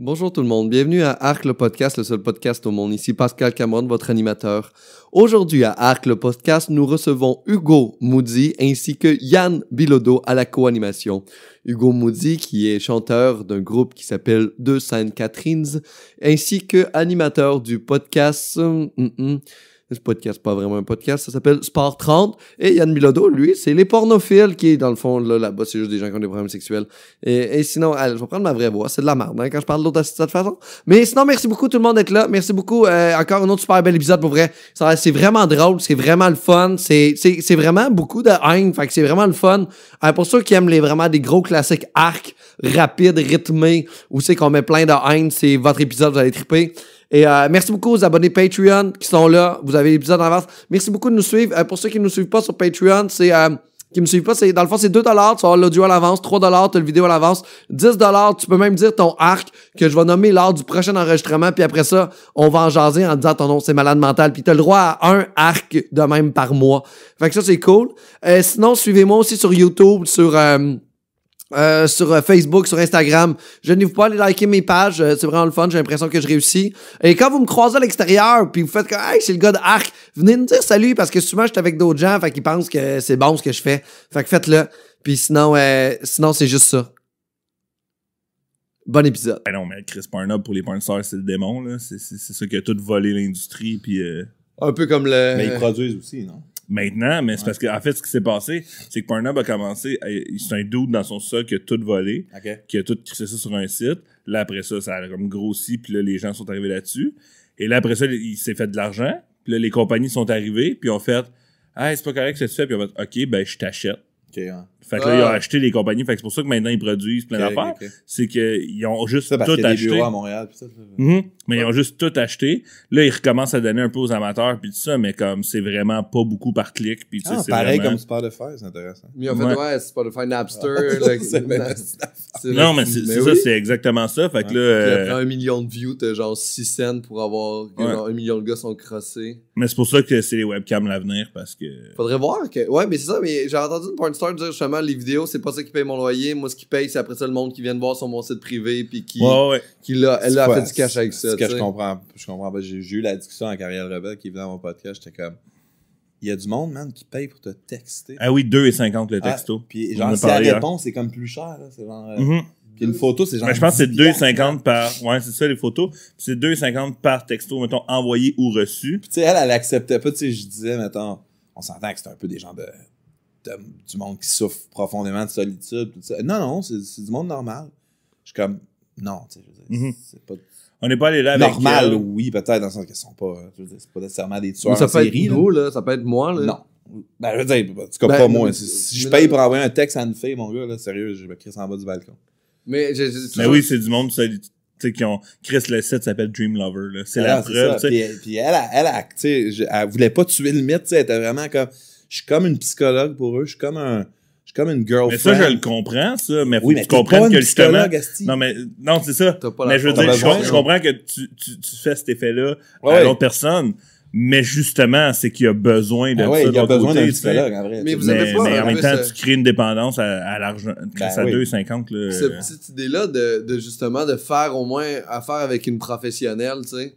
Bonjour tout le monde, bienvenue à Arc le podcast, le seul podcast au monde. Ici Pascal Cameron, votre animateur. Aujourd'hui à Arc le podcast, nous recevons Hugo Moody ainsi que Yann Bilodeau à la co-animation. Hugo Moody qui est chanteur d'un groupe qui s'appelle Deux Sainte Catherines ainsi que animateur du podcast... hum, hum, hum, ce podcast, pas vraiment un podcast, ça s'appelle Sport 30. Et Yann Bilodeau, lui, c'est les pornophiles qui, dans le fond, là, là-bas, c'est juste des gens qui ont des problèmes sexuels. Et, et sinon, allez, je vais prendre ma vraie voix. C'est de la merde, hein, quand je parle l'autre de cette façon. Mais sinon, merci beaucoup tout le monde d'être là. Merci beaucoup. Euh, encore un autre super bel épisode pour vrai. Ça, C'est vraiment drôle, c'est vraiment le fun. C'est, c'est, c'est vraiment beaucoup de haine. Fait que c'est vraiment le fun. Euh, pour ceux qui aiment les vraiment des gros classiques arc, rapides, rythmés, où c'est qu'on met plein de haine, c'est votre épisode, vous allez triper. Et euh, merci beaucoup aux abonnés Patreon qui sont là. Vous avez l'épisode en avance. Merci beaucoup de nous suivre. Euh, pour ceux qui ne nous suivent pas sur Patreon, c'est euh, qui me suivent pas, c'est dans le fond c'est 2 dollars, tu avoir l'audio à l'avance, 3 dollars, tu as le vidéo à l'avance, 10 dollars, tu peux même dire ton arc que je vais nommer lors du prochain enregistrement puis après ça, on va en jaser en disant ton nom c'est malade mental puis tu as le droit à un arc de même par mois. Fait que ça c'est cool. Euh, sinon, suivez-moi aussi sur YouTube, sur euh, euh, sur euh, Facebook, sur Instagram. Je ne vous pas aller liker mes pages, euh, c'est vraiment le fun, j'ai l'impression que je réussis. Et quand vous me croisez à l'extérieur, puis vous faites que hey, c'est le gars de Arc, venez me dire salut parce que souvent je suis avec d'autres gens, fait qu'ils pensent que c'est bon ce que je fais. Fait que faites-le. Puis sinon, euh, sinon c'est juste ça. Bon épisode. Ben non, mais Chris Pornhub pour les pornstars, c'est le démon, là. C'est, c'est, c'est ça qui a tout volé l'industrie, puis euh, Un peu comme le. Mais ils produisent aussi, non? Maintenant, mais c'est parce qu'en fait, ce qui s'est passé, c'est que Pornhub a commencé, c'est un dude dans son sol qui a tout volé, OK. qui a tout crissé ça sur un site. Là, après ça, ça a comme grossi, puis là, les gens sont arrivés là-dessus. Et là, après ça, il s'est fait de l'argent, puis là, les compagnies sont arrivées, puis ont fait « Ah, c'est pas correct ce que tu fais », puis on fait « Ok, ben, je t'achète ». OK, ouais. Fait que là, ils ont Ah. acheté les compagnies, fait que c'est pour ça que maintenant, ils produisent plein d'affaires. C'est qu'ils ont juste tout qu'il y a des acheté. bureaux à Montréal, pis ça. ça. Mhm. Mais ils ont juste tout acheté. Là, ils recommencent à donner un peu aux amateurs puis tout ça, mais comme c'est vraiment pas beaucoup par clic puis tu sais, Ah, c'est pareil vraiment- comme Spotify, c'est intéressant. Mais en fait, Ouais. faire Napster. C'est Non, mais c'est c'est oui. ça, c'est exactement ça. Fait que Ouais. là, euh, après un million de views, t'as genre 6 cents pour avoir que Ouais. genre un million de gars sont crossés. mais c'est pour ça que c'est les webcams l'avenir parce que Faudrait voir que. Ouais, mais c'est ça, mais j'ai entendu une porn star dire justement les vidéos, c'est pas ça qui paye mon loyer. Moi, ce qui paye, c'est après ça le monde qui vient de voir sur mon site privé puis qui, ouais ouais. qui l'a, elle a fait du cash avec ça. C'est ce que je comprends. Je comprends pas. J'ai eu la discussion avec Ariel Rebelle qui est venu à mon podcast. J'étais comme, il y a du monde, man, qui paye pour te texter. Ah oui, 2,50 le texto. Ah, puis en a genre, si parlé, hein. répond, c'est comme plus cher, là. C'est genre, euh, Mhm. Puis une photo, c'est genre. Mais je pense que c'est 10 piastres. 2,50 par ouais, c'est ça les photos. Puis C'est 2,50 par texto mettons envoyé ou reçu. Puis tu sais, elle, elle acceptait pas. Tu sais, je disais, mettons, on s'entend que c'est un peu des gens de- du monde qui souffre profondément de solitude. tout ça. Non, non, c'est du monde normal. Je suis comme, non, tu sais, je veux dire, Mhm. c'est pas On n'est pas allé là avec normal, elle. oui, peut-être, dans le sens qu'ils sont pas, je veux dire, c'est pas nécessairement des Mais tueurs ça en peut série. être nous, là. Ça peut être moi, là. Non. Ben, je veux dire, en tout cas, Ben, pas moi. Si, je paye là- pour envoyer un texte à une fille, mon gars, là, sérieux, je me crisse en bas du balcon. Mais j'ai Mais oui, c'est du monde tu sais qui ont Chris le site s'appelle Dream Lover là. C'est la Ah, preuve, ça. tu sais. Puis, puis elle, elle, elle, a- tu sais, je- elle voulait pas tuer le mythe, tu sais, elle était vraiment comme, je suis comme une psychologue pour eux, je suis comme un, je suis comme une girlfriend. Mais ça je le comprends ça, mais faut Oui, que mais tu comprennes que une justement psychologue, asti. Non, mais non, c'est ça. T'as pas la Mais je veux dire, je, besoin, je non. comprends que tu, tu, tu fais cet effet-là Ouais, à ouais. l'autre personne, mais justement, c'est qu'il y a besoin de Ah ça. ouais, de il y a besoin d'un psychologue, en vrai. Mais vous avez Mais, pas, mais en même temps, tu crées une dépendance à, à l'argent. Chris, à oui. 2,50, là. Cette petite idée-là de, de justement de faire au moins affaire avec une professionnelle, tu sais.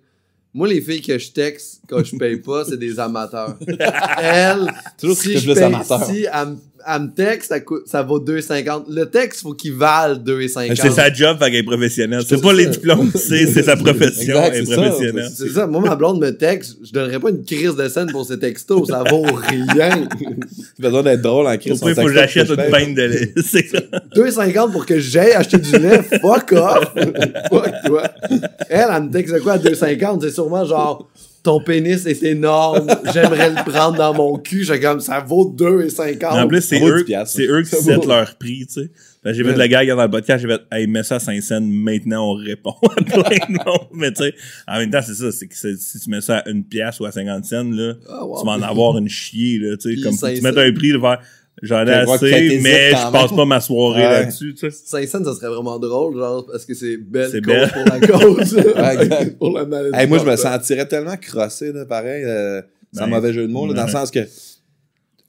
Moi, les filles que je texte quand je paye pas, c'est des amateurs. Elle, Toujours si je paye, si elle, me- elle me texte, ça, coûte, ça vaut 2,50. Le texte, faut qu'il vale 2,50. C'est sa job, fait qu'elle est professionnelle. C'est pas ça. les diplômes, c'est c'est sa profession, Exact, elle est professionnelle. C'est ça. Moi, ma blonde me texte, je donnerais pas une crise de scène pour ces textos. Ça vaut rien. T'as besoin d'être drôle en crise. Pourquoi il faut que j'achète une peine de lait? C'est ça. 2,50 pour que j'aille acheter du lait. Fuck off. Fuck toi. Elle, elle me texte quoi à 2,50? C'est sûrement genre, ton pénis est énorme. J'aimerais le prendre dans mon cul. J'ai comme, ça vaut 2,50. En plus, c'est eux, 10 piastres. c'est eux qui settent leur prix, tu sais. Que J'ai fait de la gag dans le podcast, j'ai fait, hey, mets ça à 5 cents, maintenant on répond à plein de monde. Mais tu sais, en même temps, c'est ça, c'est que si tu mets ça à une pièce ou à 50 cents, là, Ah, wow. tu vas en avoir une chier, là, tu sais. Comme faut que 5 tu mettes cents. un prix de faire, j'en ai assez, mais je passe pas ma soirée Ouais. là-dessus, tu sais. 5 cents, ça serait vraiment drôle, genre, parce que c'est belle C'est cause belle. pour la cause. Ouais, pour la maladie. Hey, moi, je me sentirais tellement crossé, là, pareil, euh, sans Ben, mauvais jeu de mots, là, dans le sens que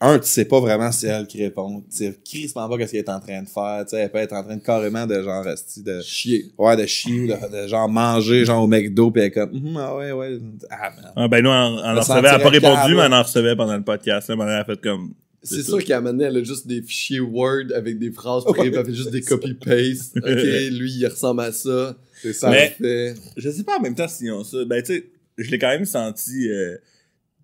un, tu sais pas vraiment si c'est elle qui répond. Tu sais crissement pas qu'est-ce qu'elle est en train de faire. Tu sais, elle peut être en train de carrément de genre, esti, de, Chier. ouais, de chier ou de, de genre manger, genre au McDo, pis elle est comme, Mhm, ah ouais, ouais. Ah. Ah, ben, nous, on, on en recevait, elle a pas répondu, mais on en recevait pendant le podcast. Là, elle a fait comme. C'est qu'à un moment donné, elle a juste des fichiers Word avec des phrases puis elle fait juste des copy-paste. Ok, lui, il ressemble à ça. C'est ça. Mais- Fait- Je sais pas en même temps s'ils ont ça. Ben, tu sais, je l'ai quand même senti euh,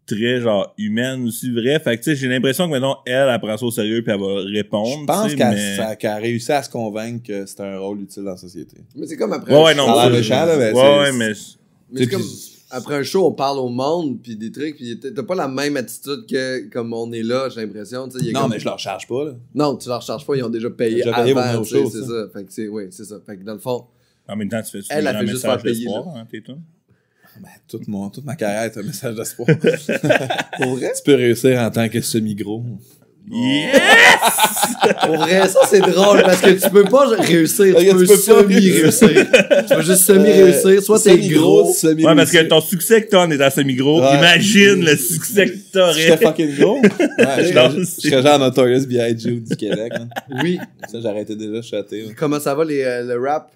très, genre, humaine aussi, vrai. Fait que, tu sais, j'ai l'impression que maintenant, elle, elle prend ça au sérieux puis elle va répondre. Je pense qu'elle mais... ça- a réussi à se convaincre que c'était un rôle utile dans la société. Mais c'est comme après Ouais, non. Ça a ça, méchant, là, mais ouais, mais. Mais c'est comme après un show, on parle au monde, puis des trucs, puis t'as pas la même attitude que comme on est là, j'ai l'impression. a Non, comme- mais je leur charge pas, là. Non, tu leur charges pas, ils ont déjà payé Ils ont déjà payé avant, c'est ça. ça. Fait que c'est, oui, c'est ça. Fait que dans le fond, En même temps, tu fais Elle, elle un fait juste faire payer, hein, tes tunes? Ben, toute, mon, toute ma carrière est un message d'espoir. pour vrai, tu peux réussir en tant que semi-gros. Yes! pour vrai, ça c'est drôle parce que tu peux pas réussir, tu peux tu peux pas semi-réussir. tu peux juste semi-réussir, soit t'es gros. semi Ouais, parce que ton succès que t'as en étant semi-gros, Ouais. imagine le succès que Je serais t'aurais. fucking gros. Ouais, je serais- genre Notorious B.I.G. du Québec. hein. Oui. Ça, j'arrêtais déjà de chatter. là. Comment ça va les, euh, le rap?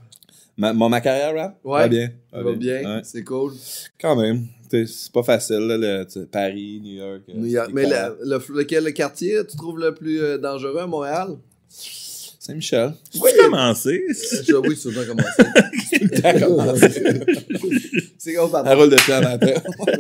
Ma, mon- ma carrière rap? Ouais. Va bien. Ça va bien, Ouais. c'est cool. Quand même. C'est pas facile, là, le, Paris, New York. euh, New York. c'est Mais le, le- lequel le quartier tu trouves le plus euh, dangereux à Montréal? Saint-Michel. Tu peux commencer? Euh, je- oui, c'est bien commencé. c'est comme Un pardon. rôle de pied en matin.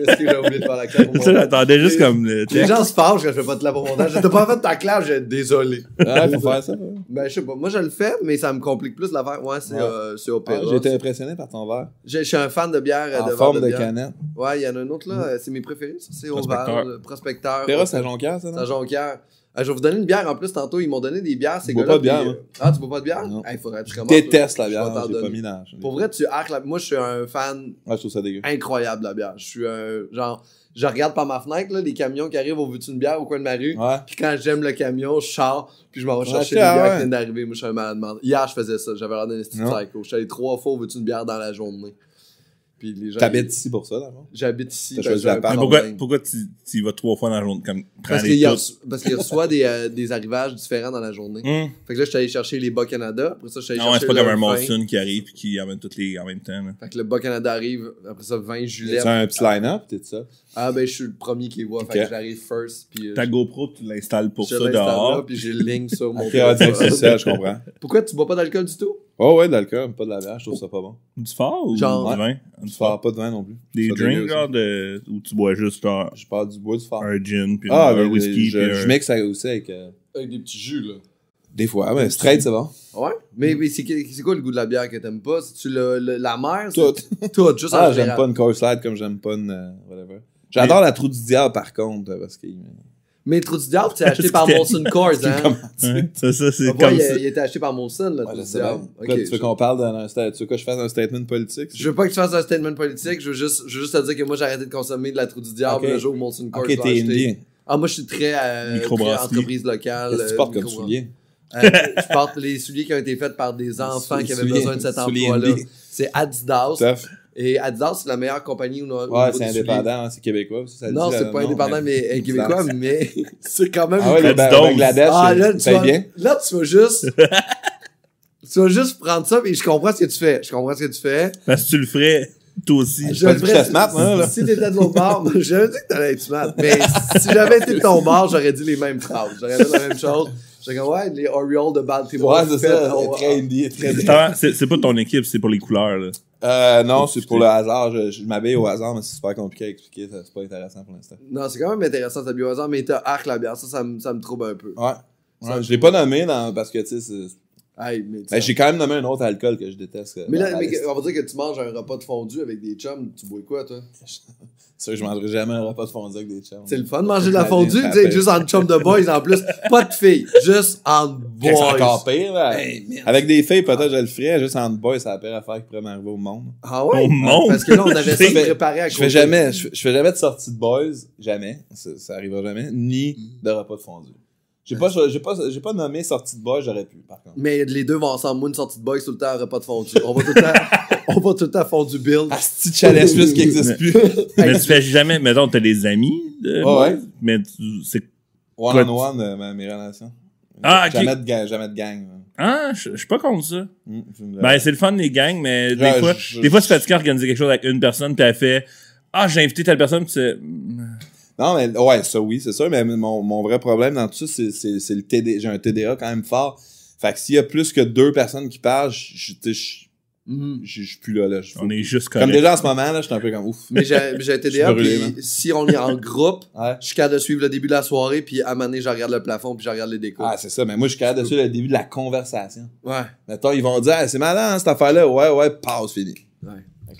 Parce que j'ai oublié de faire la clap montage. J'attendais juste comme le Les gens se fâchent quand je fais pas de clap au montage. Je t'ai pas fait ta clap, j'ai désolé. Ah, faut faire ça. Ben, je sais pas. Moi, je le fais, mais ça me complique plus l'affaire. Ouais, c'est Ouais. euh, c'est Ah, opéra. J'ai été impressionné par ton verre. Je je suis un fan de bière. euh, En de verre forme de, bière. canette. Ouais, il y en a un autre là. euh, C'est mes préférés. ça, C'est. Oval, euh, Prospecteur. Opéra, c'est à Jonquière, ça, C'est non? à Jonquière. Euh, je vais vous donner une bière en plus tantôt. Ils m'ont donné des bières. Ces Je bois pas de bière, puis, moi. euh, Ah, tu bois pas de bière? Non. Faudrait que tu commences. Déteste la Je bière. t'en J'ai pas donner. mis dans. Pour vrai, tu arques la... Moi, je suis un fan Ouais, je trouve ça dégueu. incroyable de la bière. Je suis un. Genre, je regarde par ma fenêtre, là, les camions qui arrivent au bout d'une bière au coin de ma rue. Ouais. Puis quand j'aime le camion, je sors, puis je m'en vais Ouais, chercher ok, les bières ouais. qui viennent d'arriver. Moi, je suis un malade. Hier, je faisais ça. J'avais l'air d'un psycho. Je suis allé trois fois au bout d'une bière dans la journée. Puis les gens. T'habites ici pour ça, d'abord? J'habite ici. T'as choisi. Mais pourquoi, tu, tu y vas trois fois dans la journée? Comme, Parce qu'il les y a- toutes? parce qu'il reçoit des, euh, des arrivages différents dans la journée. Hum. Fait que là, je suis allé chercher les Bas Canada. Après ça, je suis allé Ah ouais, chercher c'est pas comme un. Molson qui arrive et qui amène toutes les en même temps. là. Fait que le Bas Canada arrive. Après ça, 20 Tu Juliette. as un petit line-up, t'es ça? Ah, ben, je suis le premier qui voit. Fait Ok. que j'arrive first. Puis, euh, Ta GoPro, tu l'installes pour je ça là, dehors. puis j'ai le ligne sur mon Ok, on dirait que c'est ça, je comprends. Pourquoi tu bois pas d'alcool du tout? Oh, ouais, de l'alcool, pas de la bière, je trouve ça pas bon. Du fort ou Genre- du vin? Du Du fort, pas de vin non plus. Des Ça drinks, genre, de, où tu bois juste genre, Je parle du bois du fort. un gin, puis Ah, un whisky, je, puis je un- mixe ça aussi avec. euh, Avec des petits jus, là. des fois, mais straight, c'est bon. Ouais? Mais, mais c'est c'est quoi le goût de la bière que t'aimes pas? C'est-tu le, le- la mer? Tout. Tout, juste en Ah, j'aime pas une course slide comme j'aime pas une. euh, whatever. J'adore la trou du diable par contre, euh, parce que. Mais Trou du Diable, c'est acheté par Molson Coors, hein? C'est ça, c'est comme ça. a, il été acheté par Molson, là, Ouais, Trou du. Diable? Tu veux qu'on parle d'un Tu veux que je fasse un statement politique? Je veux pas que tu fasses un statement politique, je veux juste, je veux juste te dire que moi j'ai arrêté de consommer de la trou du diable le jour où Molson Coors Ok, l'a t'es acheté. indien. Ah, moi je suis très, euh, entreprise locale. Qu'est-ce que tu euh, portes comme soulier? Euh, je porte les souliers qui ont été faits par des enfants qui avaient besoin de cet emploi-là. C'est Adidas. Et Adidas, c'est la meilleure compagnie où on Ouais, niveau c'est indépendant, hein, c'est québécois. ça, ça Non, c'est là, pas non, indépendant, mais québécois, mais c'est quand même. Ah ouais, Ba- Dose. Bangladesh, Ah, là, tu vas, bien. là, tu vas juste. tu vas juste prendre ça, et je comprends ce que tu fais. Je comprends ce que tu fais. Parce que tu le ferais, toi aussi. Je le ferais- moi, là. Si t'étais de l'autre bord, j'avais dit que t'allais être smart. Mais si j'avais été de ton bord, j'aurais dit les mêmes phrases. J'aurais dit la même chose. J'aurais dit, ouais, les Orioles de Baltimore. Ouais, c'est ça. oh, Très indie, très Justement, C'est c'est pas ton équipe, c'est pour les couleurs. Là. Euh, non, c'est pour le hasard. Je, je m'habille au hasard, mais c'est super compliqué à expliquer. ça, C'est pas intéressant pour l'instant. Non, c'est quand même intéressant, ta bio hasard, mais t'as arc la bière. Ça, ça, me- ça me trouble un peu. Ouais. Je l'ai pas nommé dans, parce que, tu sais, c'est- Hey, mais, ben, j'ai quand même nommé un autre alcool que je déteste. euh, mais là, mais on va dire que tu manges un repas de fondu avec des chums. Tu bois quoi, toi? C'est sûr que je mangerai jamais un repas de fondu avec des chums. C'est le fun de manger de la fondue, ça tu sais, juste en chum de boys en plus. Pas de filles, juste en C'est boys. encore pire, là. Hey, merde. Avec des filles, peut-être je le ferais. Juste en boy, c'est la pire affaire qui pourrait m'arriver au monde. Ah ouais? Au monde? Parce que là, on avait ça préparé à Je fais jamais, je, fais- je fais jamais de sortie de boys. Jamais. Ça, ça arrivera jamais. Ni de repas de fondu. J'ai pas, j'ai pas, j'ai pas nommé sortie de boys, j'aurais pu, par contre. Mais les deux vont ensemble. Moi, une sortie de boys, tout le temps, repas de fondu. On va tout le temps, on va tout le temps fondu build. Asti de chalet suisse qui existe plus? Mais tu fais jamais, mettons, t'as des amis. De, Ouais, ouais. Mais tu- c'est One on one, euh, ma- mes relations. Ah, ok. Jamais de gang. Jamais de gang. là. Ah, je suis pas contre ça. Hmm, Ben, c'est le fun des gangs, mais des fois, je- des fois, c'est fatigant d'organiser quelque chose avec une personne, puis elle fait Ah, j'ai invité telle personne, puis c'est. Non, mais ouais, ça oui, c'est sûr, mais mon, mon vrai problème dans tout ça, c'est, c'est, c'est le TD. J'ai un TDA quand même fort. Fait que s'il y a plus que deux personnes qui parlent, je Mhm. suis plus là. là. On est juste Comme déjà en ce moment, là, je suis un peu comme ouf. Mais j'ai j'ai un TDA, puis man. si on est en groupe, Ouais. je suis capable de suivre le début de la soirée, puis à un moment donné, je regarde le plafond, puis je regarde les décos. Ah, c'est ça, mais moi, je suis capable de suivre le début de la conversation. ouais. Mettons, ils vont dire, Ah, c'est malin, hein, cette affaire-là. Ouais, ouais, passe, fini. Ouais.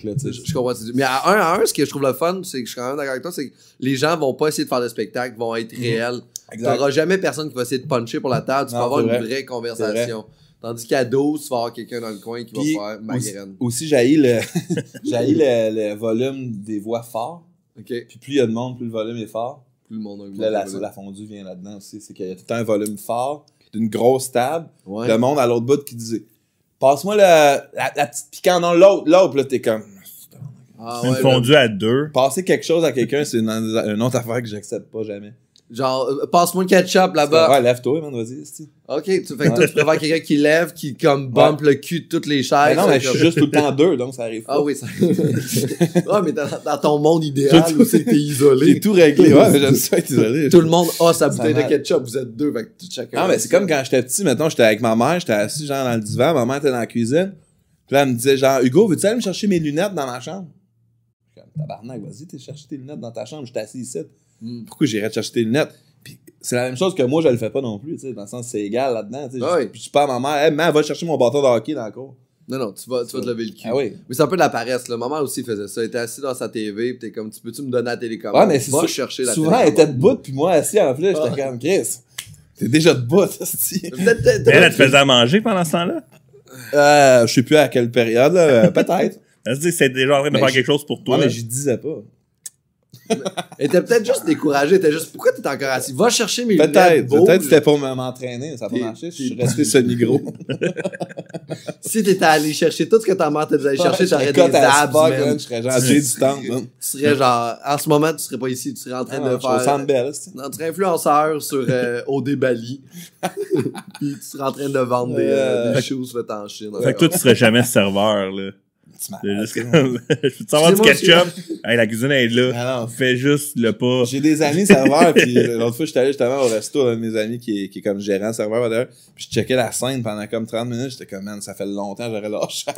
Là, tu Je, je comprends. ce que tu dis. Mais à un à un, ce que je trouve le fun, c'est que je suis quand même d'accord avec toi, c'est que les gens vont pas essayer de faire le spectacle, vont être réels. Exact. T'auras jamais personne qui va essayer de puncher pour la table, tu Non, vas avoir une vrai. vraie conversation. Tandis qu'à 12, tu vas avoir quelqu'un dans le coin qui Puis, va faire ma aussi, aussi j'ai le, le, le volume des voix forts. OK? Puis plus il y a de monde, plus le volume est fort. Tout le monde a Puis là, la, la fondue vient là-dedans aussi. C'est qu'il y a tout le temps un volume fort, d'une grosse table. Ouais. Le monde à l'autre bout qui disait Passe-moi la, la petite piquante dans l'autre. L'autre, là, t'es comme. Ah, Une ouais, fondue à deux. Passer quelque chose à quelqu'un, c'est une, une autre affaire que j'accepte pas jamais. Genre, euh, passe-moi le ketchup là-bas. Ouais, lève-toi, man, vas-y. OK, tu, fait que tu préfères quelqu'un qui lève, qui comme bump le cul de toutes les Mais chaises. non, mais je suis juste tout le temps deux, donc ça arrive pas. Ah oui, ça. ouais, mais dans, dans ton monde idéal où c'est que t'es J'ai isolé, tout réglé. Ouais, mais j'aime ça être isolé. tout le monde a sa bouteille de ketchup, vous êtes deux, fait que tout chacun. Non, mais c'est comme quand j'étais petit, mettons, j'étais avec ma mère, j'étais assis genre dans le divan, ma mère était dans la cuisine. Puis là, elle me disait genre, Hugo, veux-tu aller me chercher mes lunettes dans ma chambre? Je suis comme, tabarnak, vas-y, t'es chercher tes lunettes dans ta chambre, j'étais assis ici. Mm. Pourquoi j'irais te chercher tes lunettes? Puis c'est la même chose que moi, je le fais pas non plus, tu sais, dans le sens, c'est égal là-dedans, tu sais. Ah oui. Je parle à ma mère, hey, maman, va chercher mon bâton de hockey dans la cour. Non, non, tu vas, tu vas te lever le cul. Ah oui. Mais c'est un peu de la paresse, là. Maman aussi faisait ça. Elle était assise dans sa TV, pis t'es comme, tu peux-tu me donner la télécommande? Ouais, mais c'est Va ça. chercher la Souvent, elle était debout, puis moi, assis en plus, j'étais Ah. comme, Chris, t'es déjà debout, Elle, elle te faisait à manger pendant ce temps-là? Euh, je sais plus à quelle période, là, euh, peut-être. Elle se dit que c'est déjà en train de Mais faire je- quelque chose pour toi. Ouais, mais j'y disais pas. Elle était peut-être juste découragée. Elle était juste, pourquoi t'es encore assis? Va chercher mes lunettes. Peut-être, peut-être que c'était pour m'entraîner, ça n'a pas marché, je suis resté semi-gros. Si t'étais allé chercher tout ce que ta mère t'a dit d'aller chercher, t'aurais des abs, Spock, man. man, je serais genre du temps, man. Tu serais genre, en ce moment, tu serais pas ici. Tu serais en train Ah, de je suis au faire. Serais influenceur sur euh, OD Bali. Puis tu serais en train de vendre des, euh, Euh, des shoes faites en Chine. Fait que toi, tu serais jamais serveur, là. Tu m'as- C'est juste comme, je peux te savoir du ketchup? Hey, la cuisine est là. Ah non. Fais juste le pas. J'ai des amis serveurs, puis l'autre fois, j'étais allé justement au resto, un de mes amis qui est, qui est comme gérant serveur, d'ailleurs, puis je checkais la scène pendant comme 30 minutes, j'étais comme, man, ça fait longtemps, j'aurais lâché.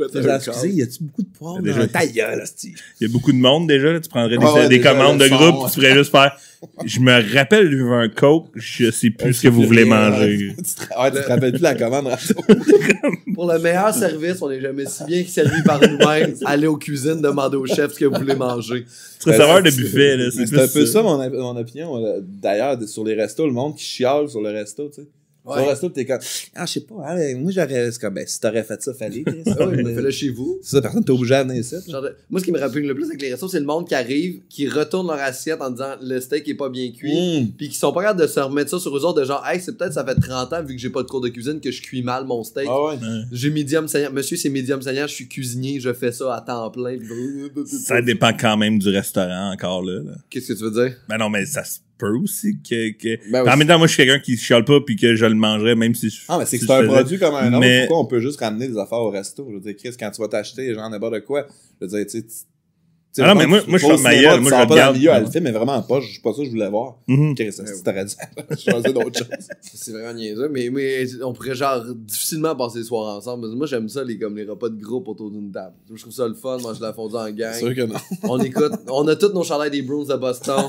Excusez, y a-tu beaucoup de poivre Déjà- ta gueule? Il y a beaucoup de monde déjà. Là. Tu prendrais des, Ouais, ouais, des déjà, commandes de groupe. ouais. Tu ferais juste faire. Je me rappelle, veux un coke. Je sais plus ce que vous voulez manger. Tu te, ouais, tu te rappelles plus la commande? Pour le meilleur service, on n'est jamais si bien que servi par nous-mêmes. Allez aux cuisines, demandez au chef ce que vous voulez manger. Tu serais serveur de buffet. Là. C'est C'est un peu ça, mon, mon opinion. euh, D'ailleurs, sur les restos, le monde qui chiale sur le resto, tu sais. Sur le resto, t'es comme, ah, je sais pas, hein, moi, j'aurais, c'est comme, ben, si t'aurais fait ça, fallait, Chris. Ah oui, mais fais-le chez vous. C'est ça, personne t'es obligé à venir de- Moi, ce qui me rappelle le plus avec les restos, c'est le monde qui arrive, qui retourne leur assiette en disant le steak est pas bien cuit. Mmh. Puis qui sont pas capables de se remettre ça sur eux autres, de genre, hey, c'est peut-être ça fait 30 ans, vu que j'ai pas de cours de cuisine, que je cuis mal mon steak. Ah ouais. Ouais. J'ai médium saignant. Monsieur, c'est médium saignant, je suis cuisinier, je fais ça à temps plein. Ça dépend quand même du restaurant encore là. là. Qu'est-ce que tu veux dire? Ben non, mais ça se peut aussi que. que... Ben en même temps, moi, je suis quelqu'un qui chiale pas puis que je le mangerais même si je. Ah, mais c'est que c'est un faisais- produit comme un autre. Mais- Pourquoi on peut juste ramener des affaires au resto? Je veux dire, Chris, quand tu vas t'acheter, genre, n'importe quoi, je veux dire, tu sais. sais, Ah non, mais moi- moi, je ferme ma gueule, moi, je pas dans regarde. le milieu, elle le fait, mais vraiment pas, je suis pas sûr que je voulais voir. Mhm. Chris, ça, si t'aurais dû choisir d'autres choses. C'est vraiment niaiseux, mais, mais on pourrait genre difficilement passer les soirs ensemble. Moi, j'aime ça, les, comme les repas de groupe autour d'une table. Je trouve ça le fun, manger la fondue en C'est gang. sûr que non. On écoute, on a tous nos chandails des Bruins de Boston.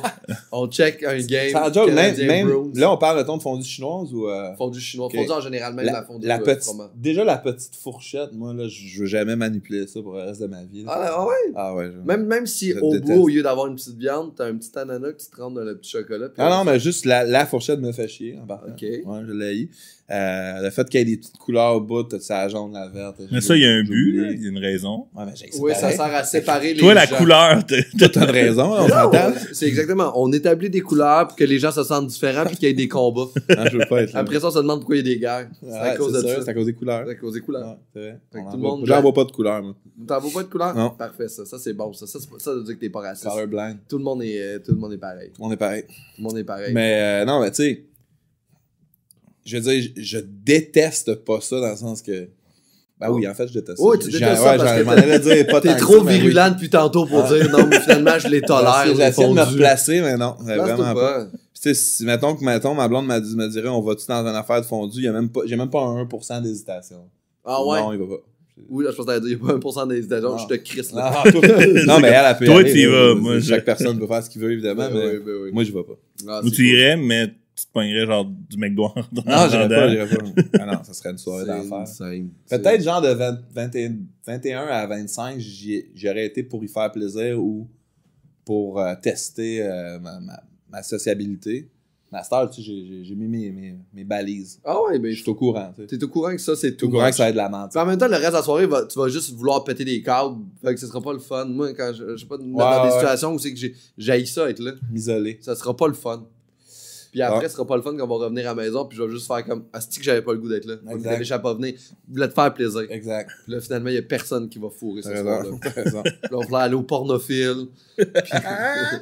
on check un game. Sans joke, même, là, on parle de ton de fondue chinoise ou, euh, Fondue chinois. Ok. Fondue en général, même la, la, fondue la euh, petite, déjà la petite fourchette, moi, là, je je veux jamais manipuler ça pour le reste de ma vie. là. Ah, ouais? Ah ouais. je- Même, même si Je au déteste. bout, au lieu d'avoir une petite viande, t'as un petit ananas que tu te rentres dans le petit chocolat. Ah non, mais juste la, la fourchette me fait chier en partant. Ok. Ouais, je l'ai eu. Euh, le fait qu'il y ait des petites couleurs au bout, t'as ça jaune, la verte. Mais ça, il y a un but, il y a une raison. Ouais, mais Oui, ça sert à séparer les Toi, la gens. couleur, t'as- une raison, on s'entend. C'est exactement. On établit des couleurs pour que les gens se sentent différents puis qu'il y ait des combats. Ah, je veux pas être là. Après ça, on se demande pourquoi il y a des guerres. C'est à cause de ça, ça. C'est à cause des couleurs. C'est à cause des couleurs. Ouais, c'est vrai. Fait que On tout en le voit- monde- J'en vois pas de couleur, moi. T'en vois pas de couleur? Non. Parfait, ça. Ça, c'est bon. Ça, ça c'est pas- ça veut dire que t'es pas raciste. Colorblind. Tout le monde est, euh, tout le monde est pareil. On est pareil. Tout le monde est pareil. Mais euh, non, mais tu sais, je veux dire, je, je déteste pas ça dans le sens que. Ben oui, en fait, je déteste Ouais, ça. tu J'ai- détestes ça ouais, parce j'en- que je m'en allais dire pas T'es tant que trop ça, mais oui. virulent depuis tantôt pour Ah. dire non, mais finalement, je les tolère. que les J'essaie de me fondus. replacer, mais non, Place-toi vraiment pas. pas. Puis tu sais, si, mettons que mettons, ma blonde m'a dit- me dirait on va-tu dans une affaire de fondu, il y a même pas, j'ai même pas un 1% d'hésitation. Ah ouais? Non, il va pas. Oui, là, je pense que il y a pas 1% d'hésitation, je te crisse là. Non, mais elle a pu Toi, tu y vas, moi, Chaque personne peut faire ce qu'il veut, évidemment, Ben mais ben moi, je vais pas. Ah, c'est tu irais, mais tu te pognerais genre du McDo en Non, j'irais pas, dedans. j'irais pas. Ah non, ça serait une soirée d'enfer. Peut-être genre de 20 21, 21 à 25, j'y- j'aurais été pour y faire plaisir ou pour euh, tester euh, ma, ma, ma sociabilité. Heure, tu sais, j'ai- mis mes, mes, mes balises. Ah ouais, ben Je suis au courant, tu sais. t'es au courant que ça, c'est tout. au courant que ça va être de la menthe. En même temps, le reste de la soirée, va- tu vas juste vouloir péter des câbles. Fait que ce sera pas le fun. Moi, quand je, je sais pas, Ouais, dans des ouais. situations où c'est que j'ai ça être là, M'isoler. ça sera pas le fun. Puis après, ce sera pas le fun quand on va revenir à la maison, puis je vais juste faire comme Asti que j'avais pas le goût d'être là? Exact. L'échappe à venir. Je voulais te faire plaisir. Exact. Puis là, finalement, il y a personne qui va fourrer ce soir-là. Puis là, on va aller au pornophile.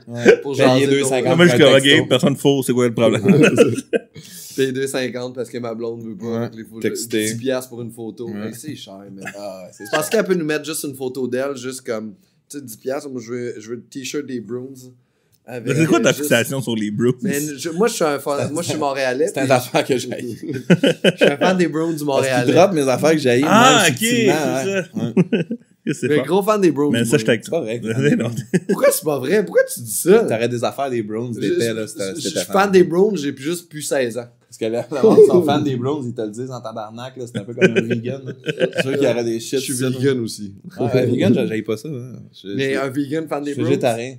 Ouais. Pour Payer jaser 2,50 Non, moi, je suis ok, personne faux, c'est quoi le problème? Payer 2,50 parce que ma blonde veut pas. Texter. 10 piastres pour une photo. C'est cher, man. Ah, pense qu'elle peut nous mettre juste une photo d'elle, juste comme, tu sais, 10 piastres. Moi, je veux, je veux le t-shirt des Bruins. Avec, C'est quoi ta euh, juste- fixation sur les Bruins? Mais je- moi, je suis un fan, moi, je suis montréalais. C'est une puis affaire que j'ai. Je suis un fan des Browns du Parce qu'il Montréalais. drop mes affaires que j'ai. Ah, ok, c'est ouais. ça. Ouais. C'est Mais pas. gros fan des Browns. Mais ça, je C'est pas vrai. Non. Pourquoi c'est pas vrai? Pourquoi tu dis ça? T'aurais des affaires des Browns, Je- je- Je je suis fan des Browns, j'ai plus- juste plus 16 ans. Parce que là, le monde sont fans des Browns, ils te le disent en tabarnak. C'est un peu comme un vegan. C'est sûr qu'il y aurait des shit. Je suis vegan aussi. Ah, ouais, vegan, j'a- j'aille pas ça. hein. Je, Mais je- un vegan fan je des suis Browns. végétarien.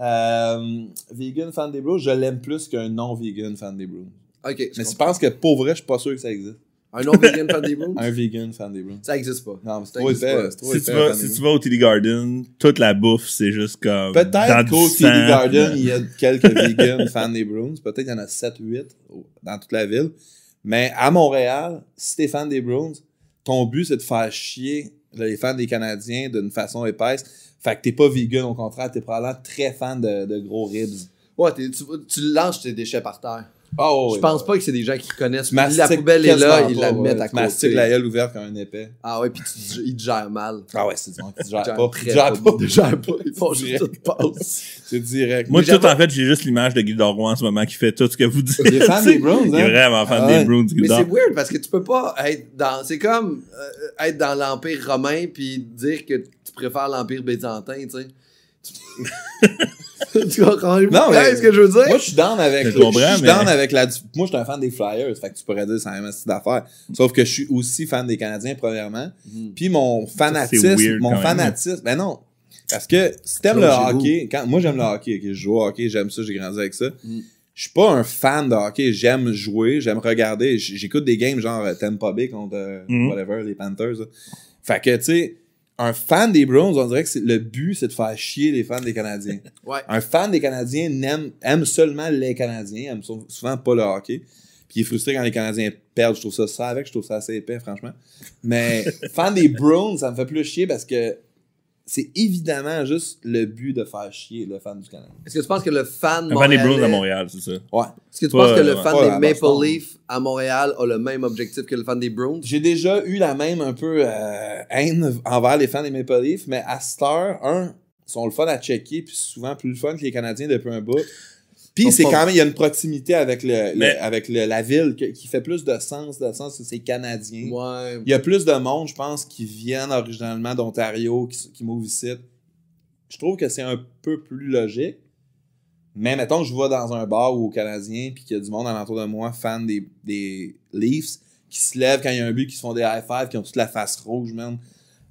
Euh, vegan fan des Browns, je l'aime plus qu'un non-vegan fan des Browns. Ok. Mais je pense que pour vrai, je suis pas sûr que ça existe? Un non-vegan fan des Browns? Un vegan fan des Browns. Ça existe pas. Non, mais c'est Ça trop épais. Si tu, vas, fan si des tu vas au TD Garden, toute la bouffe, c'est juste comme. Peut-être qu'au. TD Garden, il y a quelques vegans fans des Browns. Peut-être qu'il y en a 7-8 dans toute la ville. Mais à Montréal, si t'es fan des Browns, ton but, c'est de faire chier les fans des Canadiens d'une façon épaisse. Fait que t'es pas vegan, au contraire, t'es probablement très fan de, de gros ribs. Ouais, tu, tu lances tes déchets par terre. Oh, je pense pas que c'est des gens qui connaissent. Tu La poubelle est là, ils la ouais. mettent à Tu côté. mastiques la gueule ouverte comme un épais. Ah ouais, puis tu- ils te gèrent mal. Ah ouais, c'est du monde qui te gère Ils pas. Ils gèrent pas. Ils gèrent pas. Ils font Direct. juste tout passe. C'est direct. Moi, tout en fait, j'ai juste l'image de Guy Roy en ce moment qui fait tout ce que vous dites. Il est fan des Browns, Il est hein? vraiment fan Ah ouais. des Browns. Mais c'est weird parce que tu peux pas être dans. C'est comme euh, être dans l'Empire romain puis dire que tu préfères l'Empire byzantin, tu sais. Tu- tu comprends? Non, mais- ce que je veux dire? Moi, je suis down avec, Je suis mais- down avec la. Moi, je suis un fan des Flyers. Fait que tu pourrais dire que c'est la même style d'affaires. Sauf que je suis aussi fan des Canadiens, premièrement. Mhm. Puis mon fanatisme. weird Mon fanatisme. Ben non. Parce que si t'aimes le hockey, quand, moi j'aime le hockey, je joue au hockey, j'aime ça, j'ai grandi avec ça. Mm. Je suis pas un fan de hockey, j'aime jouer, j'aime regarder, j'écoute des games genre euh, Tampa Bay contre euh, Mm. whatever, les Panthers. là. Fait que tu sais, un fan des Browns, on dirait que le but c'est de faire chier les fans des Canadiens. Ouais. Un fan des Canadiens n'aime, aime seulement les Canadiens, aime sou- souvent pas le hockey. Puis il est frustré quand les Canadiens perdent. Je trouve ça ça avec, je trouve ça assez épais, franchement. Mais fan des Browns, ça me fait plus chier parce que c'est évidemment juste le but de faire chier le fan du Canada. Est-ce que tu penses que le fan Un fan des Browns montréalais- à Montréal, c'est ça. Ouais. Est-ce que tu penses que le fan des Maple. Leafs à Montréal a le même objectif que le fan des Browns? J'ai déjà eu la même un peu euh, haine envers les fans des Maple Leafs, mais à Star, un, ils sont le fun à checker, puis souvent plus le fun que les Canadiens depuis un bout. Puis c'est quand même, il y a une proximité avec, le, avec le- la ville que- qui fait plus de sens, de sens que c'est canadien. Ouais. Il y a plus de monde, je pense, qui viennent originalement d'Ontario, qui, qui move ici. Je trouve que c'est un peu plus logique. Mais mettons que je vais dans un bar ou au Canadien, puis qu'il y a du monde alentour de moi, fan des, des Leafs, qui se lèvent quand il y a un but, qui se font des high-fives, qui ont toute la face rouge, man.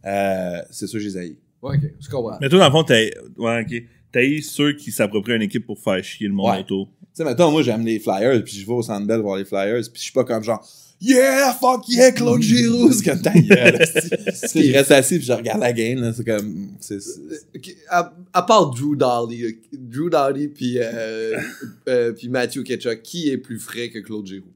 Euh, c'est sûr les haïs. Ouais, ok, je comprends. Mais toi, dans le fond, t'as. Ouais, ok. T'as eu ceux qui s'approprient une équipe pour faire chier le monde Ouais. autour. Tu sais, mettons, moi, j'aime les Flyers, puis je vais au Centre Bell voir les Flyers, puis je suis pas comme genre Yeah, fuck yeah, Claude Giroux! C'est comme ta gueule, je reste assis, puis je regarde la game, là, c'est comme. c'est- Ok, À, à part Drew Doughty, euh, Drew Doughty puis, euh, euh, puis Matthew Ketchuk, qui est plus frais que Claude Giroux?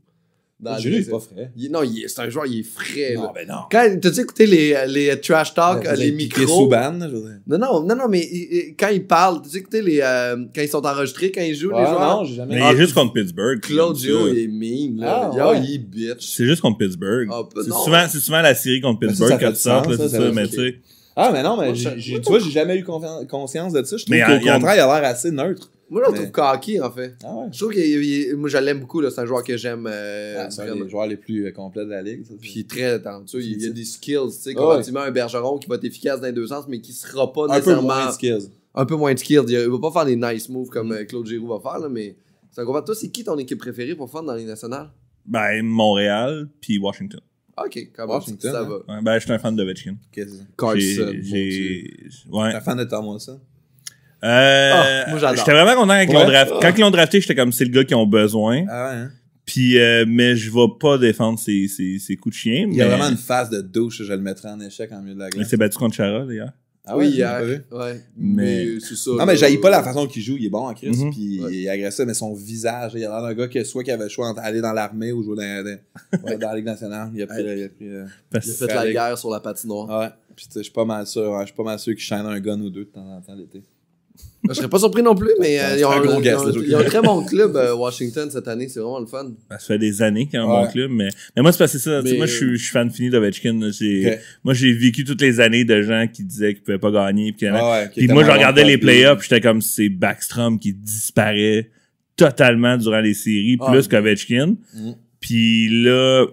Dans Giroud, il est pas frais. Il- non, c'est un joueur, il est frais. Non, là. ben non. Quand, t'as-tu écouté les, les trash talk, Vous les micros? Subban, là, je veux dire. Non, non, non, non, mais il- quand ils parlent, t'as-tu écouté les, euh, quand ils sont enregistrés, quand ils jouent, les joueurs? non, j'ai jamais. Mais Ah, il est juste contre Pittsburgh. Ça. il est mean, là. Ah, Yo, ouais. il est bitch. C'est juste contre Pittsburgh. Ah, bah, c'est non. souvent, c'est souvent la série contre Ben, Pittsburgh du tu sors, sens, là, c'est ça mais tu sais. Ah, mais non, mais tu vois, j'ai jamais eu conscience de ça. Je trouve Mais qu'au contraire, il a l'air assez neutre. Moi, je le Mais- trouve cocky, en fait. Ah ouais. Je trouve que moi, je l'aime beaucoup. C'est un joueur que j'aime, euh, Ah, c'est un des joueurs les plus euh, complets de la ligue. ça, Puis très talentueux. Il y a des skills, tu sais, Ah comparativement à un Bergeron qui va être efficace dans les deux sens, mais qui sera pas un peu nécessairement. moins de skills. un peu moins de skills. Il va pas faire des nice moves Mm. comme euh, Claude Giroux va faire, là, mais c'est un combat. Toi, c'est qui ton équipe préférée pour faire dans les nationales? Ben, Montréal, puis Washington. Ok, comment Washington, ça hein? va? Ouais, ben, je suis un fan de Ovechkin. Qu'est-ce que c'est? Carson, J'ai-. Ouais. T'es un fan de Tom Wilson? Euh, Ah, moi, j'adore. J'étais vraiment content quand ils l'ont Ouais. drafté. Quand ils l'ont drafté, j'étais comme c'est le gars qu'ils ont besoin. Ah ouais, hein? Puis, euh, mais je vais pas défendre ses, ses, ses coups de chien. Il y a vraiment une phase de douche, je le mettrais en échec en milieu de la Il glace. s'est battu contre Chara, d'ailleurs. Ah oui, ouais, hier. Ouais. Mais, Mais- c'est ça. Non, mais j'haïs pas la façon qu'il joue. Il est bon en crise, Mhm. puis Ouais. il est agressif, mais son visage, il a l'air d'un gars que soit qui avait le choix entre aller dans l'armée ou jouer dans, dans- ouais, dans la Ligue nationale. Il a pris. il a pris euh, Parce Il a fait la guerre sur la patinoire. ouais. Puis tu sais, je suis pas mal sûr. ouais, je suis pas mal sûr qu'il chaîne un gun ou deux de temps en temps l'été. Je serais pas surpris non plus, mais euh, ils, ont un gros ils guess, ont- là, je ils ont un très bon club, euh, Washington, cette année. C'est vraiment le fun. ça fait des années qu'il y a un bon club, mais, mais moi, c'est c'est ça. tu sais, Mais- Moi, je suis, je suis fan fini d'Ovechkin. là. J'ai- Ok. Moi, j'ai vécu toutes les années de gens qui disaient qu'ils pouvaient pas gagner. Puis, il y en a- Ah ouais, puis moi, je regardais les playoffs, puis j'étais comme c'est Backstrom qui disparaît totalement durant les séries, Ah, plus qu'Ovechkin. Mhm. Puis là,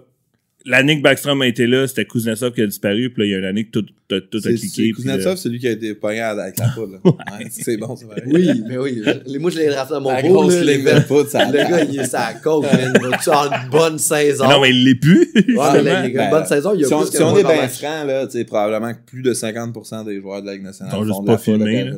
l'année que Backstrom a été là, c'était Kuznetsov qui a disparu. Puis là, il y a une année que tout, tout, tout a C'est cliqué. Kuznetsov, là- c'est lui qui a été pogné avec la poudre. Ouais, c'est bon, c'est vrai. Oui, mais oui. Je- Moi, je l'ai drafté à mon La beau, grosse là, ligne le de poudre, ça Le gars, il est sa coke, man. Va-tu avoir une bonne saison? Mais non, mais il l'est plus. Ouais, là, il y a une Ben, bonne saison, il y a si on, plus si qu'un on est bien franc, là, tu sais, probablement que plus de 50% des joueurs de la Ligue nationale Ils sont font juste de la pas filmés.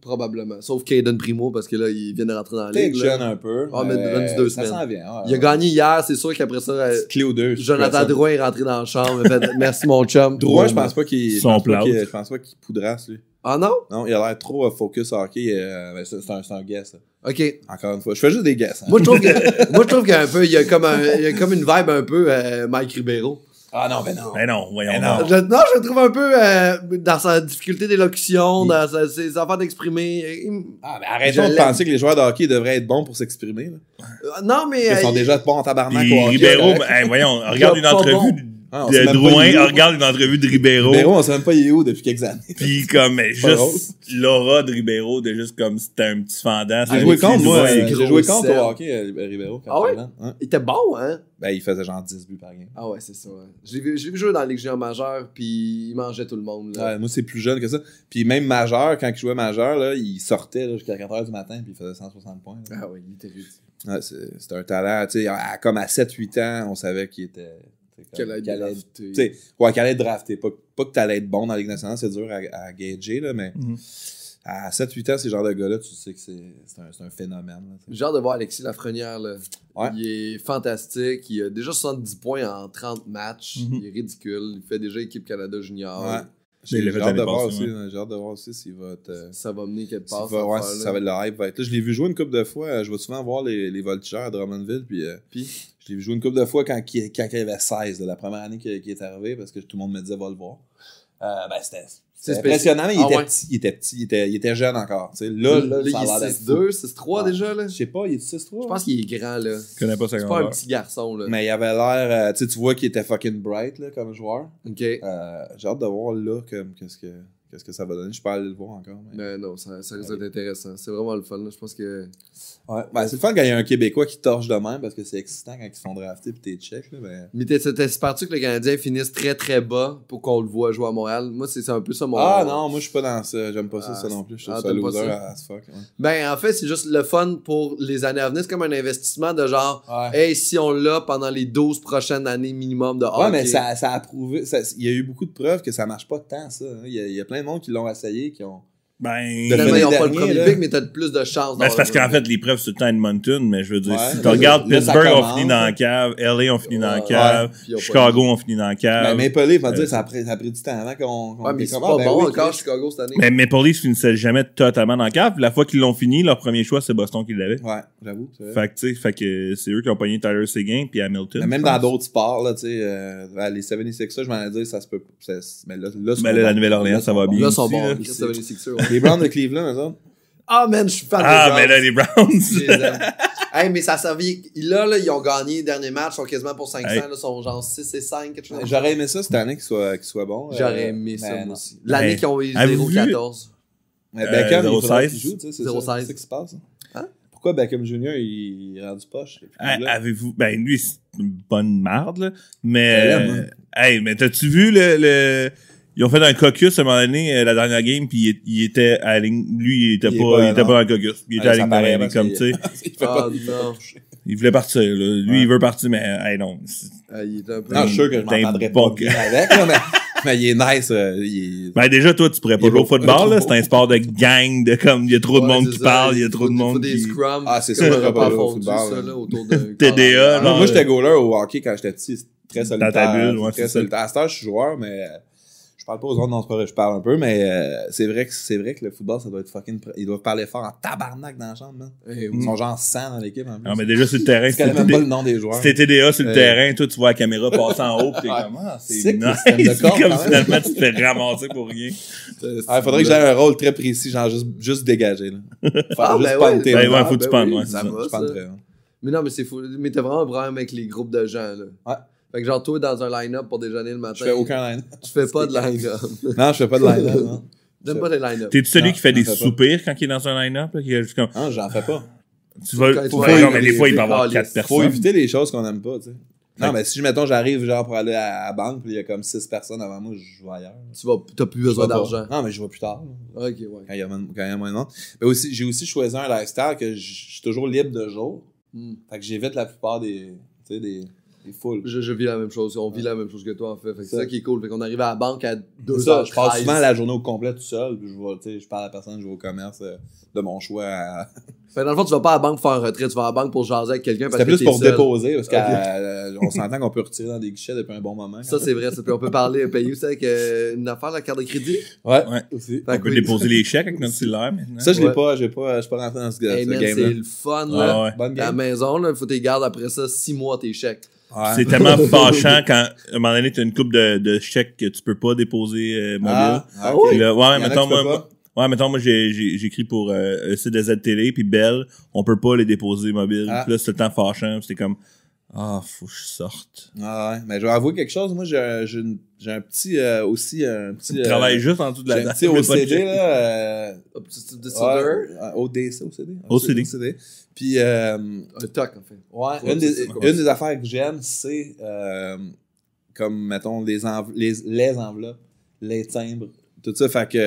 Probablement. Sauf Caden Primo, parce que là, il vient de rentrer dans la ligue. là. jeune un peu. Ah, mais donne-lui deux ça semaines. vient. ouais, Il a gagné hier, c'est sûr qu'après ça, euh, clé ou deux. suis Jonathan. Drouin est rentré dans la chambre. il fait, Merci, mon chum. Drouin, je pense pas qu'il. Son pense pas plâtre. qu'il- Je pense pas qu'il poudrasse, lui. Ah non? Non, il a l'air trop euh, focus hockey. euh, ben, c'est un, un guess. là. Ok. Encore une fois. Je fais juste des guess. hein. Moi, je trouve que, moi, je trouve qu'il y a un peu, il y a comme un, il y a comme une vibe un peu, euh, Mike Ribeiro. Ah non, ben non. Mais non, voyons Mais non. Je, non, je le trouve un peu, euh, dans sa difficulté d'élocution, dans sa- ses affaires d'exprimer. Il- Ah, mais arrêtons Je de penser que les joueurs de hockey devraient être bons pour s'exprimer. là. Euh, Non, mais. Ils sont euh, déjà bons en tabarnak. Ribeiro, là. ben, hey, voyons, regarde une entrevue bon. De, Ah, on de Drouin, où. regarde une entrevue de Ribeiro. Ribeiro, on sait même pas il est où depuis quelques années. Puis comme juste l'aura de Ribeiro de juste comme c'était un petit fendant. J'ai joué contre, moi. J'ai joué contre au hockey, euh, Ribeiro. quand Ah ouais? il était bon, hein? Ben, il faisait genre 10 buts par game. Ah ouais, c'est ça. Ouais. Je l'ai vu, jouer dans la Ligue junior majeure, puis il mangeait tout le monde. Là. Ouais, moi, c'est plus jeune que ça. Puis même majeur, quand il jouait majeur, là, il sortait là, jusqu'à 4h du matin puis il faisait 160 points. là. Ah ouais, il était ridicule. Ouais, c'est c'est un talent. Tu sais, comme à 7-8 ans, on savait qu'il était. Qu'elle allait- drafté. tu sais, ouais, qu'elle allait être drafté. Pas, pas que tu allais être bon dans la Ligue nationale, c'est dur à, à gager, là, mais Mhm. à 7-8 ans, ces genres de gars-là, tu sais que c'est un, un phénomène. J'ai hâte de voir Alexis Lafrenière. Là. Ouais. Il est fantastique. Il a déjà 70 points en 30 matchs. Mhm. Il est ridicule. Il fait déjà équipe Canada junior. Ouais. J'ai hâte de voir aussi. J'ai hâte de voir aussi s'il va être. Ça va mener quelque part. va- ouais, ça va être le hype. Va être là. Je l'ai vu jouer une couple de fois. Je vais souvent voir les, les voltigeurs à Drummondville. Puis, euh, Puis, je l'ai vu jouer une couple de fois quand, il- quand il avait 16, là, la première année qu'il qu'il est arrivé, parce que tout le monde me disait va le voir. Euh, ben, c'était impressionnant, mais il, Ah était ouais. petit, il était petit, il était, il était jeune encore. tu sais. Là, là, là, il est d'être 6-2, 6-3 Ouais. déjà. Là. Je sais pas, il est 6-3. Je pense qu'il est grand. là. Je connais pas sa C'est pas un petit garçon. Là. Mais il avait l'air, euh, tu vois qu'il était fucking bright là, comme joueur. Ok. Euh, J'ai hâte de voir là comme, qu'est-ce que qu'est-ce que ça va donner? Je peux aller le voir encore. mais- non, ça, ça risque d'être intéressant. C'est vraiment le fun. là. Je pense que. Ouais. Ben, c'est le fun quand il y a un Québécois qui torche de même parce que c'est excitant quand ils font drafter et t'es check. Là, ben... Mais t'es- t'espères-tu que le Canadien finisse très très bas pour qu'on le voit jouer à Montréal? Moi, c'est un peu ça mon. Ah non, moi je suis pas dans ça. J'aime pas ça, Ah, ça non plus. Je trouve ah, ça pas loser ça? as fuck. ouais. Ben, en fait, c'est juste le fun pour les années à venir. C'est comme un investissement de genre, Ouais. hey, si on l'a pendant les 12 prochaines années minimum de hockey. Ouais, mais ça, ça a prouvé. Il y a eu beaucoup de preuves que ça marche pas tant, ça. hein. Il y y a plein qui l'ont essayé, qui ont, Ben. Finalement, ils pas le dernier, premier là. pick, mais t'as plus de chances. Ben, c'est parce qu'en fait, l'épreuve, c'est tout le temps Edmonton, mais je veux dire, Ouais, si tu là, regardes là, ça Pittsburgh, on commence, finit dans la cave, LA, on finit dans la Ouais, cave, ouais, puis ils ont pas Chicago, on finit dans la cave. Mais Maple Leaf, on va Euh, dire, ça a pris, ça a pris du temps avant qu'on. qu'on Ouais, mais c'est pas ben bon oui, encore Chris. Chicago cette année. Mais Maple Leafs finissaient jamais totalement dans la cave. Puis La fois qu'ils l'ont fini, leur premier choix, c'est Boston qui l'avait. Ouais, j'avoue. c'est vrai. Fait que, tu sais, fait que c'est eux qui ont pogné Tyler Seguin puis Hamilton. Mais même je dans pense. d'autres sports, là, tu sais, euh, les 76 ça, je m'en allais dire, ça se peut. Mais là, là, c'est Mais pas là, la bon. Nouvelle-Orléans, ça va bien. Là, ils sont aussi, là. bons. Chris, ça va les Sixers, ouais. Les Browns de Cleveland, eux autres. Ah, man, je suis fan Ah, des mais Browns. là, les Browns. Je les aime. hey, mais ça a servi. Là, là, ils ont gagné le dernier match, ils sont quasiment pour 500, Hey. là, ils sont genre 6 et 5, quelque chose. J'aurais aimé ça cette année qu'il soit, qu'il soit bon. J'aurais Euh, aimé ça, mais moi aussi. L'année Hey. qu'ils ont eu Avez-vous vu- 0-14. Mais Euh, Beckham, il 0-16. faudrait qu'il joue, tu sais, c'est ça, 0-16. c'est ça qui se passe. hein. Hein? Pourquoi Beckham Jr. il est rendu poche? depuis Hey, qu'il est là? Avez-vous. Ben, lui, c'est une bonne marde, là. Mais. euh, hey, mais t'as-tu vu le, le. Ils ont fait un caucus à un moment donné, euh, la dernière game, puis il, il était à la ligne. Lui, il était Il pas, pas, il était pas dans le caucus. Il était à la ça ligne comme, tu sais. il Ah, pas, il voulait partir, là. Lui, Ouais. il veut partir, mais, hey, non. Ah, il est un peu. Non, je suis sûr que je m'entendrais pas bien avec, là, mais, mais il est nice. euh, il est... Ben, déjà, toi, tu pourrais pas jouer au football, là. C'est un sport de gang, de comme, il y a trop de monde qui ça, parle, il y a trop de monde des qui. scrums. Ah, c'est un je ferais pas repas au fondu, football, ça, TDA, moi, j'étais goaler au hockey quand j'étais petit. Très solitaire. ta bulle, ouais, très c'est ça. solitaire. À cette heure, je suis joueur, mais parle pas aux autres, non, c'est pas vrai, je parle un peu, mais euh, c'est vrai que c'est vrai que le football, ça doit être fucking. pr- Ils doivent parler fort en tabarnak dans la chambre, man. Eh Ils sont genre 100 dans l'équipe, en plus. Non, mais déjà, sur le terrain, Je t'es même pas le nom des joueurs. si t'es TDA sur le Euh, terrain, toi, tu vois la caméra passer en haut, pis t'es comme, ah, c'est nice. C'est comme finalement, tu te fais ramasser pour rien. Ah, il faudrait que j'aie un rôle très précis, genre juste, juste dégagé, là. Ah, juste ben panter, ouais. Ben ouais, faut que tu pantes, ouais, c'est Je panterais, hein. Mais non, mais c'est fou. Mais t'as vraiment un problème avec les groupes de gens, là. Ouais. Fait que genre, toi, dans un line-up pour déjeuner le matin. Je fais aucun line. Tu fais pas de line-up. Non, je fais pas de line non. J'aime pas les line-up. T'es-tu celui Non, qui fait des soupirs quand il est dans un line-up, là, qui est juste comme, Non, j'en fais pas. tu vas, tu faut non, mais des les- fois, il y avoir quatre Faut personnes. éviter les choses qu'on aime pas, tu sais. Non, mais si, mettons, j'arrive genre pour aller à la banque, puis il y a comme 6 personnes avant moi, je vais ailleurs. Tu vas, t'as plus besoin d'argent. Non, mais je vais plus tard. là, Ok, ouais. Quand il y a, moins- quand il y a moins de monde. Mais aussi, j'ai aussi choisi un lifestyle que je je suis toujours libre de jour. Hmm. Fait que j'évite la plupart des, tu sais, des, Je, je vis la même chose. On vit la même chose que toi, en fait. C'est Ça. ça qui est cool. Fait qu'on arrive à la banque à 2 C'est ça, je passe souvent la journée au complet tout seul, puis je vois, tu sais, je parle à la personne, je vais au commerce euh, de mon choix. à- Fait que dans le fond, tu vas pas à la banque faire un retrait. Tu vas à la banque pour jaser avec quelqu'un parce C'était que plus t'es pour seul. déposer, parce qu'on s'entend qu'on peut retirer dans des guichets depuis un bon moment. Ça, c'est vrai. Ça, puis on peut parler, payer aussi avec euh, une affaire, la carte de crédit. Ouais, Ouais. aussi. Fait On peut déposer les chèques avec notre cellulaire maintenant. Ça, je l'ai Ouais. pas, je suis pas rentré dans ce, Hey, ce man, c'est game-là. le fun, Ah. Bonne La maison, il faut que tu gardes après ça 6 mois tes chèques. Ouais. C'est tellement fâchant quand, à un moment donné, t'as une coupe de, de chèques que tu peux pas déposer euh, mobile. Ah, ah, là, Il y ouais, mettons, moi, ouais, mettons, moi, j'ai, j'ai, j'écris pour, euh, le site de ZTL puis Bell. On peut pas les déposer mobile. Ah. Puis là, c'est le temps fâchant. C'était comme, ah, faut que je sorte. Ah ouais, mais je vais avouer quelque chose. Moi, j'ai un, j'ai une- j'ai un petit, euh, aussi, un petit. Tu euh, travailles juste en dessous de la J'ai un date. petit OCD, là. euh, type de ouais, euh, ODC, OCD. OCD. Puis, euh, Un toc, en fait. ouais, Ouais, une, c'est des, ça, une comment des affaires que j'aime, c'est euh, comme, mettons, les, env- les, les enveloppes, les timbres, tout ça. Fait que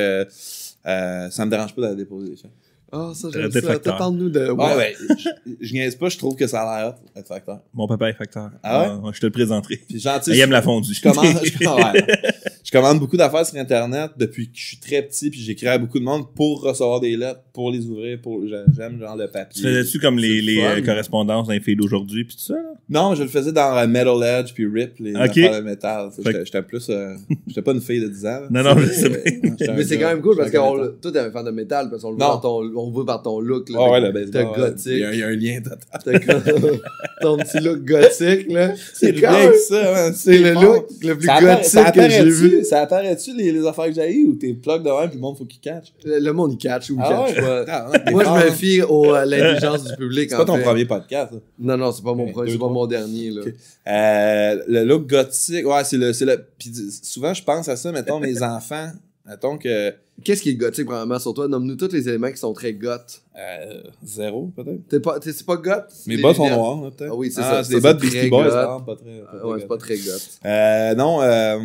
euh, ça me dérange pas d'aller déposer les chèques. Ah, ça, j'aime ça. facteur. Parle-nous de. Ouais, ouais. je, je niaise pas, je trouve que ça a l'air être facteur. Mon papa est facteur. Ah je te le présenterai. Puis gentil. Il aime la fondue. Je commande, je, ouais. Je commande beaucoup d'affaires sur Internet depuis que je suis très petit, puis j'écris à beaucoup de monde pour recevoir des lettres, pour les ouvrir, pour j'a- j'aime genre le Tu papier. faisais-tu comme les, C'est les fun. euh, correspondances d'un fil d'aujourd'hui puis tout ça? Non, je le faisais dans euh, Metal Edge puis Rip, les Ok. affaires de métal. J'étais plus, euh, j'étais pas une fille de 10 ans. là. Non, non, je sais bien. j'étais un Mais c'est quand même cool parce que le- toi, t'es un fan de métal parce qu'on le voit, par ton, on le voit par ton look. Là, Ah ouais, le baseball. gothique. Il y, a, il y a un lien total. Ton petit look gothique, là. C'est que ça. C'est le look le plus gothique que j'ai apparaît-tu-. Ça apparaît-tu les, les affaires que j'ai ou t'es plug de même puis le monde faut qu'il catch? Le, le monde, il catch ou il Ah catch ouais? pas. Ah, non, Moi, je me hein. fie au, à l'intelligence du public. C'est pas ton fait. premier podcast, ça. Non, non, c'est pas mon premier, c'est pas mon dernier, là. Euh, le look gothique, ouais, c'est le, c'est le. Puis souvent, je pense à ça, mettons, mes enfants, mettons que. Qu'est-ce qui est gothique, probablement, sur toi? Nomme-nous tous les éléments qui sont très goth. Euh, zéro, peut-être. T'es pas, t'es, c'est pas goth? Mes bottes sont noires, peut-être. Ah oui, c'est Ah, ça. C'est des bottes Beastie Boys, goth. ça, pas très. pas Ah très ouais, c'est pas très goth. Euh, non, euh,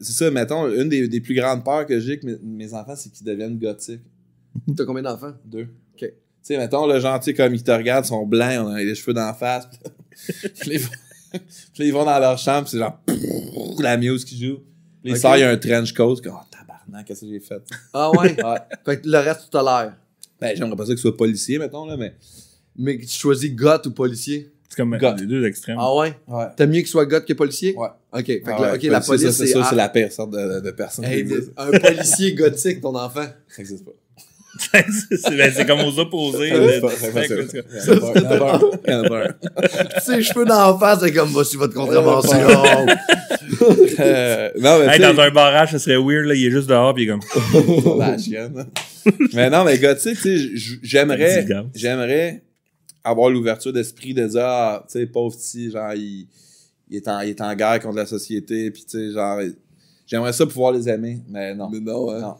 c'est ça, mettons, une des, des plus grandes peurs que j'ai avec mes, mes enfants, c'est qu'ils deviennent gothiques. T'as combien d'enfants? Deux. Ok. Tu sais, mettons, le gentil, comme ils te regardent, ils sont blancs, on a les cheveux d'en face. Puis ils puis là, ils vont dans leur chambre, c'est genre la muse qui joue. Puis Ok. il sort, il y a un trench coat, oh, tabarnak. Non, qu'est-ce que j'ai fait? Ah ouais? Ouais. Fait que le reste, tu tolères. Ben, j'aimerais pas ça que ce soit policier, mettons, là, mais. Mais tu choisis goth ou policier? C'est comme God. les deux extrêmes. Ah ouais? Ouais. T'aimes mieux qu'il soit goth que policier? Ouais. Ok, fait que Ah là, ouais, ok, la police, c'est. ça, c'est la pire sorte de, de personne. hey, qui mais existe. un policier gothique, ton enfant. Ça existe pas. C'est ben, c'est comme aux opposés. Un. Ses cheveux d'en face, c'est comme, voici votre contravention. Euh, Non, mais Hey, tu sais, dans un barrage, ça serait weird, là. Il est juste dehors, pis il est comme. la chienne. mais non, mais gothique, tu sais, j'aimerais, gars. j'aimerais avoir l'ouverture d'esprit de dire, ah, tu sais, pauvre petit, genre, il, il est en, il est en guerre contre la société, puis tu sais, genre, j'aimerais ça pouvoir les aimer, mais non. Mais non, hein. Non.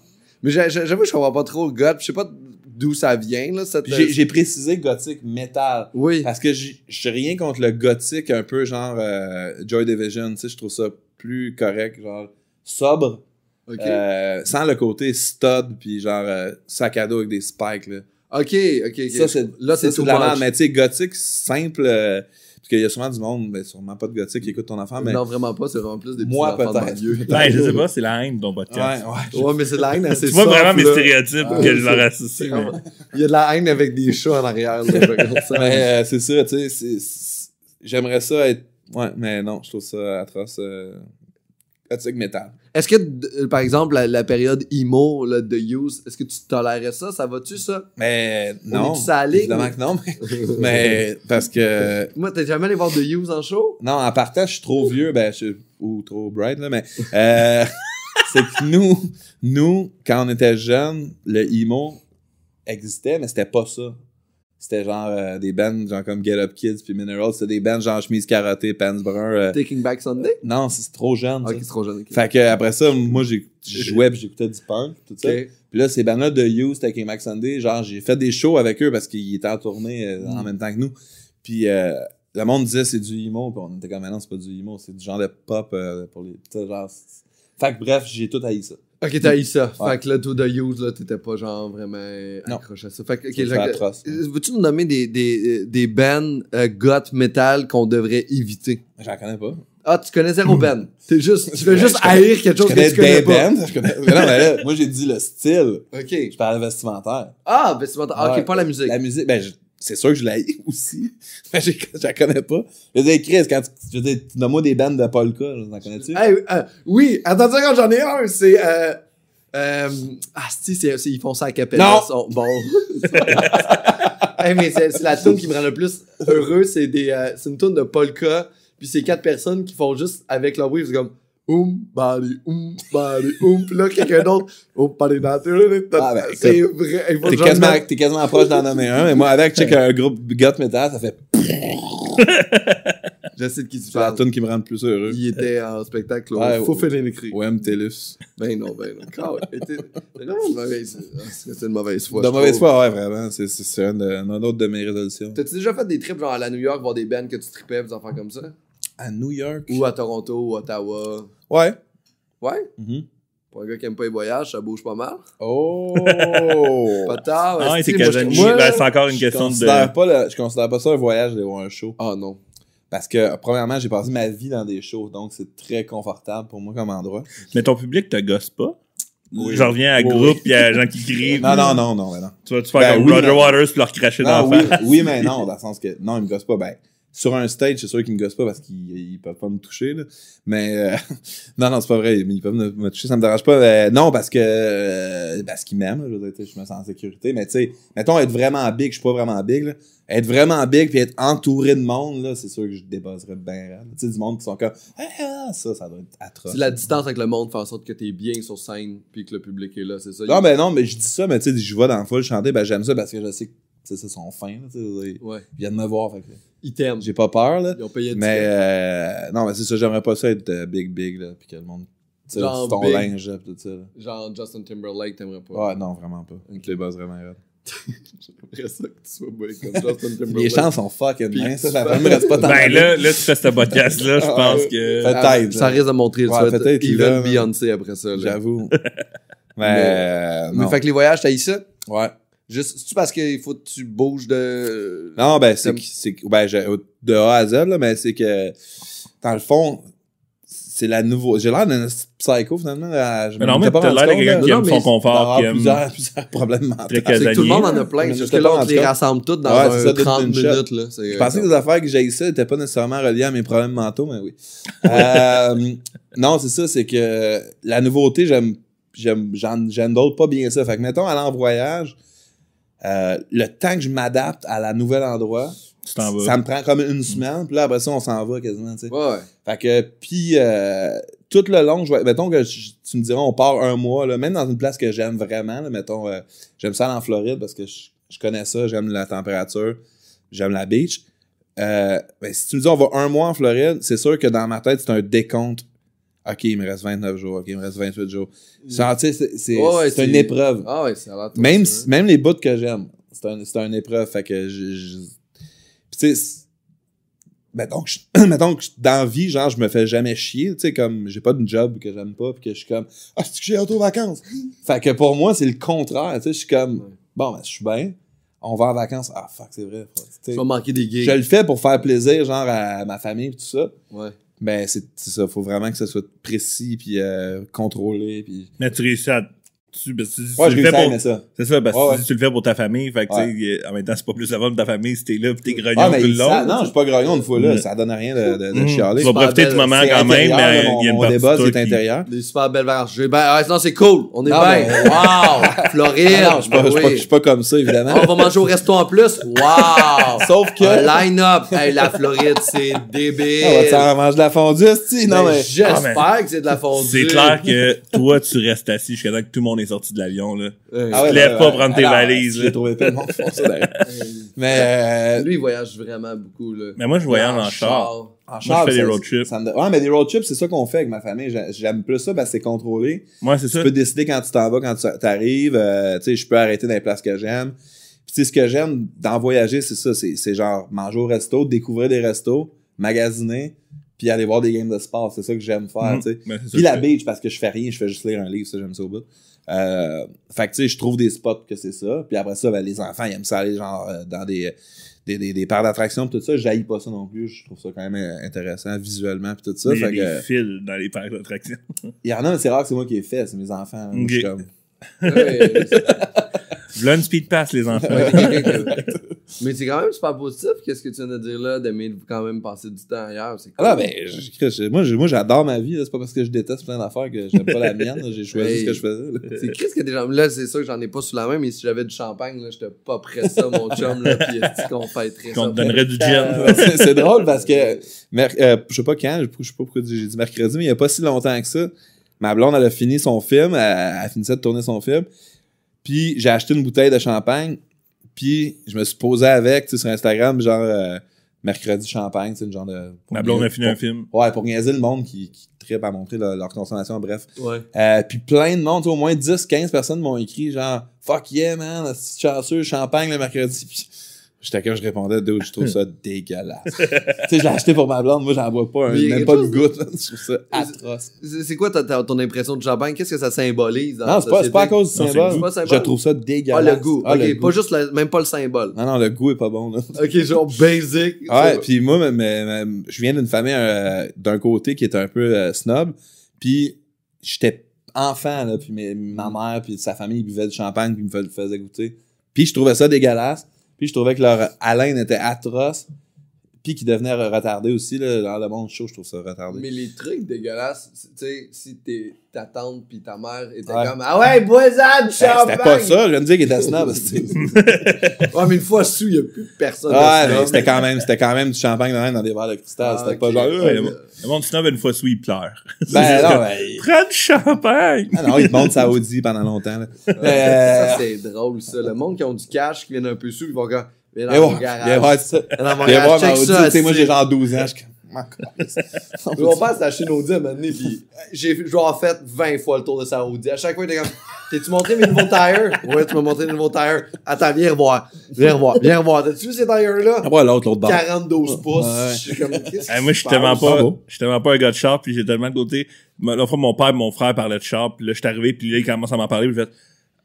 Mais j'a- j'a- j'avoue, je comprends pas trop goth. Je sais pas d'où ça vient, là, cette. Puis J'ai, précisé gothique métal. Oui. Parce que j'ai rien contre le gothique un peu genre euh, Joy Division, tu sais, je trouve ça plus correct, genre sobre, Ok. euh, sans le côté stud puis genre euh, sac à dos avec des spikes là. ok, ok, ok. Ça c'est là, c'est tout la mais tu sais gothique simple euh, parce qu'il y a sûrement du monde, mais sûrement pas de gothique qui écoute ton enfant, mais Non, vraiment pas, c'est vraiment plus des petits Moi, de peut-être. banlieue. Ben, je sais pas, c'est la haine de ton ouais, podcast. ouais. Ouais, mais c'est de la haine assez Tu vois soft, vraiment mes là. stéréotypes Ah, que je leur associe. mais- Il y a de la haine avec des chats en arrière. Mais euh, c'est ça, tu sais, j'aimerais ça être ouais, mais non, je trouve ça atroce euh, gothique. Est-ce que, euh, par exemple, la, la période emo là, de Use, est-ce que tu tolérais ça? Ça va-tu, ça? Mais non, la ligne? évidemment que non, mais, mais parce que Moi, t'es jamais allé voir de Use en show? Non, en partant, je suis trop vieux, ben, je suis- ou trop bright, là, mais euh, c'est que nous, nous, quand on était jeunes, le emo existait, mais c'était pas ça. C'était genre euh, des bands genre comme Get Up Kids puis Minerals, c'était des bands genre chemise carottée, pants bruns. euh, Taking Back Sunday? non, c'est trop jeune. Ok, c'est trop jeune. Fait que après ça, moi, j'ai- je jouais puis j'écoutais du punk, tout ça. Puis là, ces bands-là de Youth, Taking Back Sunday, genre, j'ai fait des shows avec eux parce qu'ils étaient en tournée euh, en Mm. même temps que nous. Puis euh, le monde disait c'est du emo, puis on était comme, mais non, c'est pas du emo, c'est du genre de pop euh, pour les. genre. Fait que bref, j'ai tout haï ça. Ok, t'as eu ça. Ouais. Fait que là, tout de Use, là, t'étais pas genre vraiment accroché à ça. Fait que, ok, C'est fait que- atroce. euh, Veux-tu nous nommer des, des, euh, des bands euh, goth metal qu'on devrait éviter? J'en connais pas. Ah, tu connais zéro band. T'es juste, tu veux juste haïr quelque chose que tu connais des pas. bands. Je connais... mais non, mais là, moi, j'ai dit le style. Ok. Je parlais vestimentaire. Ah, c'est ah, ok, Ouais. pas la musique. La musique, ben, je- c'est sûr que je l'ai aussi. Mais j'ai- je la connais pas. Je veux dire, Chris, quand tu, je veux dire, tu des bands de polka, t'en connais-tu? Hey, euh, oui, attends quand j'en ai un, c'est. Euh, euh, ah, si, c'est, ils font ça à Capella. Non! ils sont- bon. hey, mais c'est, c'est la tune qui me rend le plus heureux. C'est, des, euh, c'est une tune de polka. Puis c'est quatre personnes qui font juste avec leur wave. C'est comme. Oum, bali, oum, bali, oum. Puis là, quelqu'un d'autre. Oum, bali, Ah, ben, C'est vrai. Il faut T'es jamais- quasiment, t'es quasiment proche d'en nommer un, mais moi, avec, check un groupe goth metal, ça fait Je sais de qui tu c'est la parles. tune qui me rend le plus heureux. Il était en spectacle au Ouais, Faux ouais. Écrit. OM Tellus. Ben non, ben non. Ouais, t'es vraiment une mauvaise. ah, C'est une mauvaise foi. de mauvaise foi, ouais, vraiment. C'est, c'est, c'est un, autre de mes résolutions. T'as-tu déjà fait des trips genre à la New York voir des bands que tu tripais, des enfants comme ça? À New York? Ou à Toronto, ou Ottawa? Ouais. Ouais? Mhm. Pour un gars qui aime pas les voyages, ça bouge pas mal. Oh! Pas tard. Ah, c'est Ben, c'est encore une question de. pas le- je considère pas ça un voyage d'aller voir un show. Ah non. Parce que, premièrement, j'ai passé ma vie dans des shows, donc c'est très confortable pour moi comme endroit. Mais ton public te gosse pas? Oui. Je reviens à Oui, groupe, il y a des gens qui crient. Non, non, non, non, mais non. Tu vas tu faire Ben, comme oui, Roger Waters puis leur cracher dans la oui, face? oui, mais non, dans le sens que, non, ils me gossent pas. Ben, sur un stage, c'est sûr qu'ils me gossent pas parce qu'ils ils peuvent pas me toucher, là. Mais, euh, non, non, c'est pas vrai. mais Ils peuvent me, me toucher, ça me dérange pas. Euh, non, parce que, euh, parce qu'ils m'aiment, je veux dire, tu sais, je me sens en sécurité. Mais, tu sais, mettons, être vraiment big, je suis pas vraiment big, là. Être vraiment big puis être entouré de monde, là, c'est sûr que je dépasserais bien. Tu sais, du monde qui sont comme, ah, ah, ça, ça doit être atroce. C'est la distance avec le monde fait en sorte que t'es bien sur scène puis que le public est là, c'est ça? Non, ben non, mais je dis ça, mais tu sais, je vois dans le foule chanter, ben j'aime ça parce que je sais que, c'est son fin, là, tu sais, ils Ouais. viennent me voir, fait que Ils t'aiment. j'ai pas peur, là. Ils ont payé Mais euh, non, mais c'est ça, j'aimerais pas ça être euh, big big là, puis que le monde tu sais, Genre ton big. linge là, pis tout ça. là. Genre Justin Timberlake, t'aimerais pas? Ouais, non, vraiment pas. Avec les buzz vraiment raide. J'aimerais ça que tu sois bien comme Justin Timberlake. Les chances sont fucking Puis minces, tu ça, la fais- femme reste pas tant Ben là, là, tu fais ce podcast-là, je Ah, pense que. Fait- Ah, peut-être, Ça risque de montrer le Ouais, sweat. peut-être, Even là, là. Beyoncé après ça. là. J'avoue. mais euh, Mais non. fait que les voyages, t'as eu ça? Ouais. Juste, c'est-tu parce qu'il faut que tu bouges de. Non, ben c'est c'est que- ben de A à Z là, mais c'est que dans le fond c'est la nouveau. J'ai l'air d'un psycho, finalement. là. Je Mais non, mais t'as l'air de quelqu'un là. qui aime son confort, qui aime. plusieurs, plusieurs problèmes mentaux. Très C'est que tout le monde en a plein. Juste que tout les rassemble toutes dans Ouais, un c'est ça, 30 d'une shot. minutes. Là. Je pensais que les affaires que j'ai ça n'étaient pas nécessairement reliées à mes problèmes mentaux, mais oui. Euh, non, c'est ça, c'est que la nouveauté, j'aime, j'aime, j'en- j'handle pas bien ça. Fait que, mettons, aller en voyage, euh, le temps que je m'adapte à la nouvel endroit, ça me prend comme une semaine, puis là, après ça, on s'en va quasiment, tu sais. Ouais, ouais. Fait que, puis, euh, tout le long, je vais, mettons que je- tu me diras, on part un mois, là, même dans une place que j'aime vraiment, là, mettons, euh, j'aime ça en Floride parce que je, je connais ça, j'aime la température, j'aime la beach. Euh, ben, si tu me dis, on va un mois en Floride, c'est sûr que dans ma tête, c'est un décompte. OK, il me reste 29 jours, OK, il me reste 28 jours. Sais, c'est, Ouais, c'est une épreuve. Ah ouais, ça a Même, si- même les bouts que j'aime, c'est un, une épreuve. Fait que je. je- tu sais, mettons que, je, mettons que je- dans la vie, genre, je me fais jamais chier. Tu sais, comme j'ai pas de job que j'aime pas, puis que je suis comme, ah, c'est que j'ai auto vacances. fait que pour moi, c'est le contraire. Tu sais, je suis comme, bon, ben, je suis bien. On va en vacances. Ah, fuck, c'est vrai. Tu vas manquer des gigs. je le fais pour faire plaisir, genre, à ma famille, pis tout ça. Ouais. Mais c'est ça. Faut vraiment que ça soit précis, puis euh, contrôlé, puis. Mais à. Tu, parce que tu- tu Ouais, je le fais pour- ça. C'est ça, parce que Ouais, tu tu le fais pour ta famille. Fait que, Ouais. tu sais, en même temps, c'est pas plus la de ta famille si t'es là pis t'es grognon Ah, tout le long. ça- non, je suis pas grognon une fois là. Mm. Ça donne rien de, de, de Mm. chialer. Tu vas profiter du moment quand même, mais il y a une mon partie débat, c'est qui- intérieur. Des super belles. J'ai- Ben, ouais, non, c'est cool. On est bien. Wow! Floride. Ah je suis pas, Ben comme ça, évidemment. On va manger au resto en plus. Wow! Sauf que. Line-up. Hey, la Floride, c'est débile. Ah, ouais, tu en manges de la fondue? Non, Ben, mais. J'espère Ah, que c'est de la fondue. C'est clair que toi, tu restes assis jusqu'à temps que tout le monde est sorti de l'avion, là. Ouais. Ah ouais, ben, pas ouais. prendre tes Alors, valises, J'ai là. trouvé tellement fort ça d'ailleurs. Mais. euh, Lui, il voyage vraiment beaucoup. Là. Mais moi, je voyage en char. en Moi, je char, fais des road trips. ça me- Ouais, mais des road trips, c'est ça qu'on fait avec ma famille. J'ai- J'aime plus ça parce que c'est contrôlé. Moi, c'est ça. Tu peux décider quand tu t'en vas, quand tu t'arrives. Euh, tu sais, je peux arrêter dans les places que j'aime. Puis tu sais, ce que j'aime dans voyager, c'est ça. C'est c'est genre manger au resto, découvrir des restos, magasiner, puis aller voir des games de sport. C'est ça que j'aime faire, Mhm. tu sais. Ben, Puis la beach, parce que je fais rien, je fais juste lire un livre, ça, j'aime ça au bout. Euh, fait que tu sais, je trouve des spots que c'est ça. Puis après ça, ben, les enfants, ils aiment ça aller genre euh, dans des, des, des, des parcs d'attractions, tout ça. J'haïs pas ça non plus. Je trouve ça quand même euh, intéressant visuellement, puis tout ça. Il y a que, des fils dans les parcs d'attractions. il y en a, mais c'est rare que c'est moi qui ai fait, c'est mes enfants. Je suis Ok. comme- Ouais. Une speed pass, les enfants. Mais c'est quand même super positif. Qu'est-ce que tu viens de dire là, d'aimer quand même passer du temps ailleurs? C'est cool. Ah ben, je- je- moi, je- moi, j'adore ma vie. là. C'est pas parce que je déteste plein d'affaires que j'aime pas la mienne. J'ai choisi Hey. ce que je faisais. C'est Chris que des gens. Là, c'est sûr que j'en ai pas sous la main, mais si j'avais du champagne, là, j'étais pas prêt à ça, mon chum, là, pis est qu'on fêterait ça? Qu'on te donnerait du gin. Euh, c'est c'est drôle parce que, euh, je sais pas quand, je je sais pas pourquoi j'ai dit mercredi, mais il y a pas si longtemps que ça. Ma blonde, elle a fini son film, elle, elle finissait de tourner son film. Puis j'ai acheté une bouteille de champagne, puis je me suis posé avec, tu sais, sur Instagram, genre euh, mercredi champagne, c'est une genre de. Ma blonde a fini un pour- film. Ouais, pour niaiser le monde qui, qui trippe à montrer leur, leur consommation, bref. Ouais. Euh, puis plein de monde, au moins 10, 15 personnes m'ont écrit genre Fuck yeah man, chanceux, champagne le mercredi. Puis j'étais comme je répondais, dude, je trouve ça dégueulasse. tu sais, je l'ai acheté pour ma blonde, moi j'en bois pas, un- même pas une goutte, là. je trouve ça atroce. C'est quoi ta- ta- ton impression du champagne? Qu'est-ce que ça symbolise? Dans Non, c'est pas, c'est pas à cause du Non, symbole. pas Je trouve ça Ah, dégueulasse. le goût. Ah, ok, le goût. pas juste même pas le symbole. Non, non, le goût est pas bon, là. Ok, genre basic. Ouais, puis moi, mais- mais- mais je viens d'une famille euh, d'un côté qui était un peu euh, snob, puis j'étais enfant, là, puis ma mère puis sa famille ils buvaient du champagne puis me fais- faisaient goûter. Puis je trouvais ça dégueulasse, puis je trouvais que leur haleine était atroce, puis qu'ils devenaient retardés aussi, là, dans le monde chaud, je trouve ça retardé. Mais les trucs dégueulasses, tu sais, si t'es ta tante pis ta mère étaient Ouais. comme Ah ouais, bois-en du Ben, champagne! c'était pas ça, je viens de dire qu'il était snob. c'était- Ouais, mais une fois sous, y'a plus personne. ouais, mais c'était quand même, c'était quand même du champagne dans des verres de cristal, Ah, c'était pas genre, Ouais, euh, le, monde- le monde snob, une fois sous, il pleure. ben non, ben, Prends du champagne! ah non, ils te montrent sa Audi pendant longtemps, là. Ça, Euh, c'est drôle, ça. Le monde qui ont du cash, qui viennent un peu sous, ils vont comme. Viens dans mon voir, garage. viens voir ça. Viens dans mon garage, check ça. Tu sais, moi, j'ai genre 12 ans. Je Mon père s'est acheté une Audi à un moment donné, pis j'ai genre fait 20 fois le tour de sa Audi. À chaque fois, il était comme T'es-tu montré mes nouveaux tires Ouais, tu m'as montré mes nouveaux tires. Attends, viens revoir. Viens revoir. Viens revoir. T'as-tu vu ces tires-là? Ah, ouais, l'autre, l'autre bord. 42 pouces. Ouais. Je suis comme Qu'est-ce Hey, moi, je suis tellement pas, je suis tellement pas un gars de char, puis j'ai tellement de côté. L'autre fois, mon père et mon frère parlaient de char, puis là, je suis arrivé, puis là, il commence à m'en parler, puis je fais,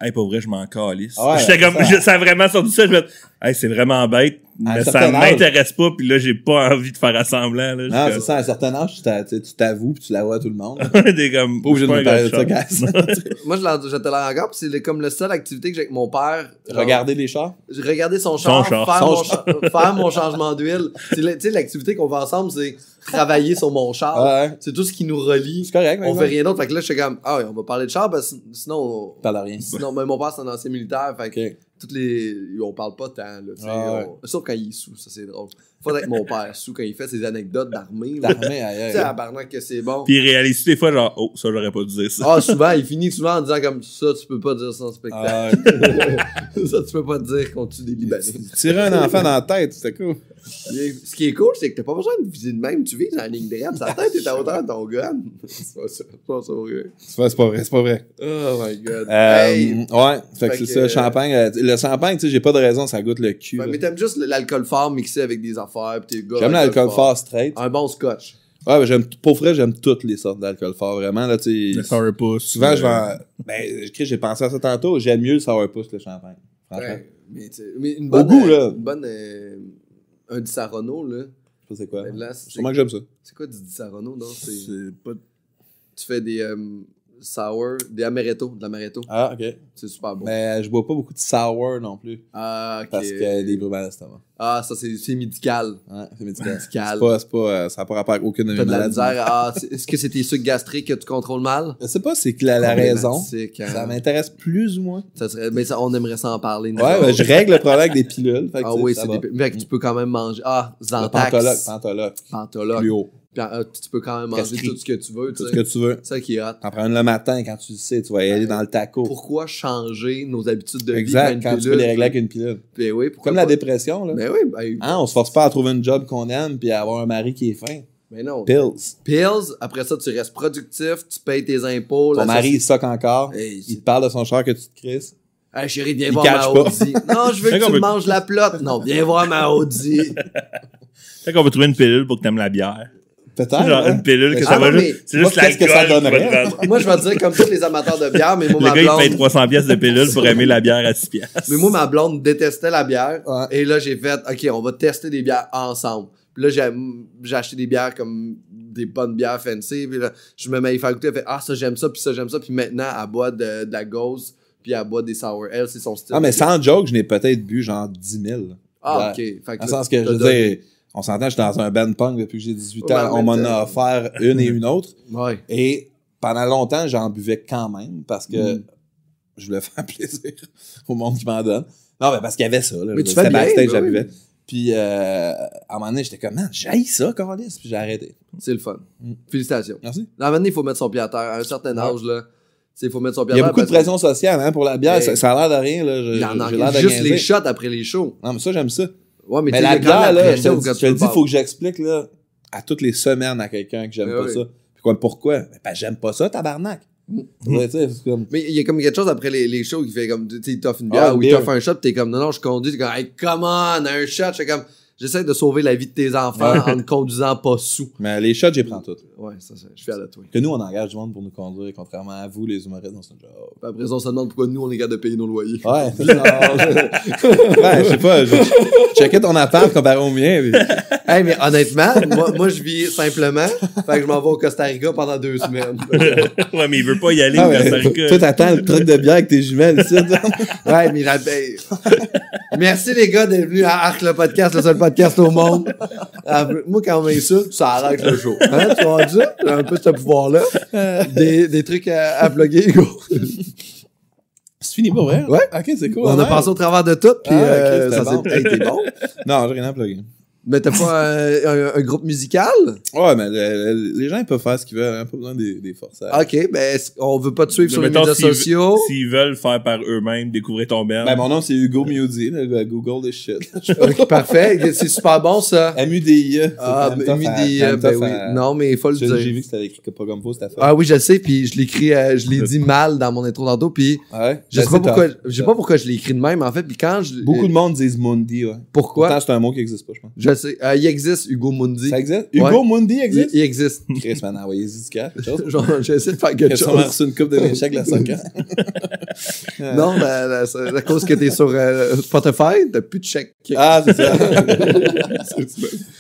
hey, pas vrai, je m'en calisse. Ah ouais, J'étais comme, ça. je- ça a vraiment sorti ça, je fais, hey, c'est vraiment bête. À mais ça m'intéresse pas, puis là, j'ai pas envie de faire assemblant. Là, Non, c'est ça, à un certain âge, tu t'avoues puis tu l'avoues à tout le monde. T'es comme. Pas obligé de me parler de ça. Moi, je, l'en- je te l'ai encore, puis c'est comme la seule activité que j'ai avec mon père. Genre, Regarder les chars? Regarder son char, char. Faire, Son mon cha- faire mon changement d'huile. Tu sais, l'activité qu'on fait ensemble, c'est travailler sur mon char. Ouais. C'est tout ce qui nous relie. C'est correct, On fait rien d'autre. Fait que là, je suis comme, ah oui, on va parler de char, parce que sinon, on- Parle de rien. sinon mais mon père, c'est un ancien militaire. Fait que. Toutes les. On parle pas tant, là. Ah ouais. on- Sauf quand il est sous, ça c'est drôle. Faudrait que mon père sous quand il fait ses anecdotes d'armée. T'armé, aïe, Tu sais, Barnac que c'est bon. Puis il réalise des fois, genre, oh, ça, j'aurais pas dû dire ça. Ah, souvent, il finit souvent en disant comme ça, tu peux pas dire ça en spectacle. Ah, ouais. ça, tu peux pas dire qu'on tue des Libanais. Tirer un enfant dans la tête, c'était cool. Ce qui est cool, c'est que t'as pas besoin de viser de même. Tu vises en ligne droite. Sa tête est à hauteur de ton gun. C'est pas ça. C'est pas ça, vrai. C'est pas, c'est pas vrai, c'est pas vrai. Oh my god. Euh, Hey! Ouais, fait que c'est ça, champagne. euh, Le champagne, tu sais, j'ai pas de raison, ça goûte le cul. Mais t'aimes juste l'alcool fort mixé avec des affaires. Pis tes gars. J'aime l'alcool fort straight. Un bon scotch. Ouais, mais j'aime, pour vrai, j'aime toutes les sortes d'alcool fort, vraiment, là, tu Le sourpuss. Souvent, je vais en- Ben, j'ai pensé à ça tantôt, j'aime mieux le sourpuss que le champagne. Franchement. Ouais. Mais, une Au bonne. goût, euh, là. Une bonne. euh, un Di Sarono, là. Je sais pas c'est quoi. Ben là, c'est Sûrement que j'aime ça. c'est quoi du Di Sarono, non? C'est- C'est pas. Tu fais des euh, sour, des amaretto, de l'amaretto. Ah, ok. C'est super bon. Mais je bois pas beaucoup de sour non plus. Ah, ok. Parce que des brûlements d'estomac. Ah, ça, c'est médical. Ouais, c'est médical. Médical. C'est pas, c'est pas, euh, ça n'a pas rapport avec aucune de de la misère. Ah, est-ce que c'est tes sucres gastriques que tu contrôles mal? Je sais pas, c'est que la, la raison. Hein. Ça m'intéresse plus ou moins. Ça serait, mais ça, on aimerait s'en parler. Ouais, ben, je règle le problème avec des pilules. Fait que, Ah oui, c'est des. Fait que tu peux quand même manger. Ah, Zantax. Pantoloc, Pantoloc. Pantoloc. Plus haut. Puis, ah, tu peux quand même manger tout ce que tu veux. Tout tu ce que tu veux. C'est ça qui est hot. T'en prends une le matin quand tu le sais, tu vas y aller dans le taco. Pourquoi changer nos habitudes de vie? Exact, quand tu peux les régler avec une pilule. Ben oui, pourquoi Comme la dépression, là. Ben oui, ben, Hein, on se force pas à trouver une job qu'on aime puis à avoir un mari qui est fin. ben non. Pills. Pills, après ça, tu restes productif, tu payes tes impôts. Ton mari, il soque encore. Hey, Il te parle de son char que tu te crisses. Hey, chérie, viens Il voir ma. Audi. non, je veux que qu'on tu me peut- manges la plotte. Non, viens voir ma Audi. Fait qu'on va trouver une pilule pour que t'aimes la bière. Peut-être. Genre hein? une pilule que Ah ça non, va mais- juste. C'est Moi, juste qu'est-ce que ça donnerait? moi, je vais te dire, comme tous les amateurs de bière, mais moi, Le ma gars, il paye blonde... 300 pièces de pilule pour aimer la bière à 6 pièces. Mais moi, ma blonde détestait la bière. Ouais. Et là, j'ai fait, OK, on va tester des bières ensemble. Puis là, j'ai j'ai acheté des bières comme des bonnes bières fancy. Puis là, je me mets à y faire goûter. Elle fait, ah, ça, j'aime ça, puis ça, j'aime ça. Puis maintenant, elle boit de, de la gauze, puis elle boit des sour. Elle, c'est son style. Ah, mais sans joke, je n'ai peut-être bu genre 10 000. Ah, Ouais. OK. Fait Dans le là, sens que, je veux dire, on s'entend, je suis dans un band punk depuis que j'ai 18 Ouais, ans. On m'en a offert une et une autre. Ouais. Et pendant longtemps, j'en buvais quand même parce que Mm. je voulais faire plaisir au monde qui m'en donne. Non, mais parce qu'il y avait ça. Là, Mais tu fais bien, j'en oui. buvais. Puis, euh, à un moment donné, j'étais comme, man, j'haïs ça, Carlis. Puis j'ai arrêté. C'est le fun. Mm. Félicitations. Merci. À un moment donné, il faut mettre son pied à terre. À un certain âge, là, il faut mettre son pied à Il y terre. a beaucoup de pression sociale hein, pour la bière. Mais- Ça, ça a l'air de rien. Là. Je- Il y en a juste les shots après les shows. Non, mais ça, j'aime ça. Ouais, mais, Mais, même là, je te le dis, je il faut que j'explique là, à toutes les semaines à quelqu'un que j'aime Ouais, pas ça. Puis quoi, pourquoi? Ben, j'aime pas ça, tabarnak. Mm. Ouais, comme... Mais il y a comme quelque chose après les, les shows qui fait comme, tu sais, il t'offre une Ah, bière ou il t'offre un shot, t'es comme, non, non, je conduis, t'es comme, hey, come on, un shot, j'étais comme, j'essaie de sauver la vie de tes enfants en ne conduisant pas sous. Mais les shots, j'y prends toutes. Ouais, ça, ça, je suis fier de toi. Que nous, on engage du monde pour nous conduire, contrairement à vous, les humoristes, dans ce job. Puis après ça, on se demande pourquoi nous, on est capable de payer nos loyers. Ouais, ouais, je sais pas. Je checkais ton appart comparé au mien. puis- hey, mais honnêtement, moi, moi, je vis simplement, fait que je m'en vais au Costa Rica pendant deux semaines. ouais, mais il veut pas y aller Ah, au Costa Rica. toi, t'attends le truc de bière avec tes jumelles ici. ouais, mais la paye. Merci les gars d'être venus à Arc le podcast, le seul podcast au monde. Ah, moi, quand on m'insulte, ça arrête le show. Hein, tu vois ça? J'ai un peu ce pouvoir-là. Des, des trucs à, à plugger, Hugo. C'est fini pour vrai? Ouais. Ok, c'est cool. On a ouais. passé au travers de tout, puis Ah, euh, c'était ça bon. s'est... Hey, bon. Non, j'ai rien à plugger. Mais t'as pas un, un- un groupe musical? Ouais, mais le- le- les gens, ils peuvent faire ce qu'ils veulent. Hein, pas besoin des, des forçages. OK, ben, est-ce- on veut pas te suivre Mais sur les médias sociaux? S'ils veulent faire par eux-mêmes, découvrir ton band. Ben, mon nom, c'est Hugo le Google des shit. OK, parfait. C'est super bon, ça. M-U-D-I-E. Ah, MUDI, même ben tough oui. à- Non, mais il faut le dire. j'ai vu que c'était écrit pas comme faux, cette affaire. Ah oui, je le sais, puis je l'écris, euh, je l'ai dit mal dans mon intro tantôt, puis Ouais? je Ben, sais pas pourquoi, je sais pas pourquoi je l'ai écrit de même, en fait, puis quand je... Beaucoup de monde disent Mundi, ouais. Pourquoi? Pourtant, c'est un mot qui existe pas, je pense. Je Je sais. Euh, il existe, Hugo Mundi. Ça existe? Hugo. Mundi Il, existe? il existe. Chris, man, envoyez-y du cash, quelque chose. Genre, j'ai essayé de faire Il quelque a chose. reçu une coupe de mes chèques la soccer. Non, mais à, à- à cause que t'es sur euh, Spotify, t'as plus de chèque. Ah, c'est ça.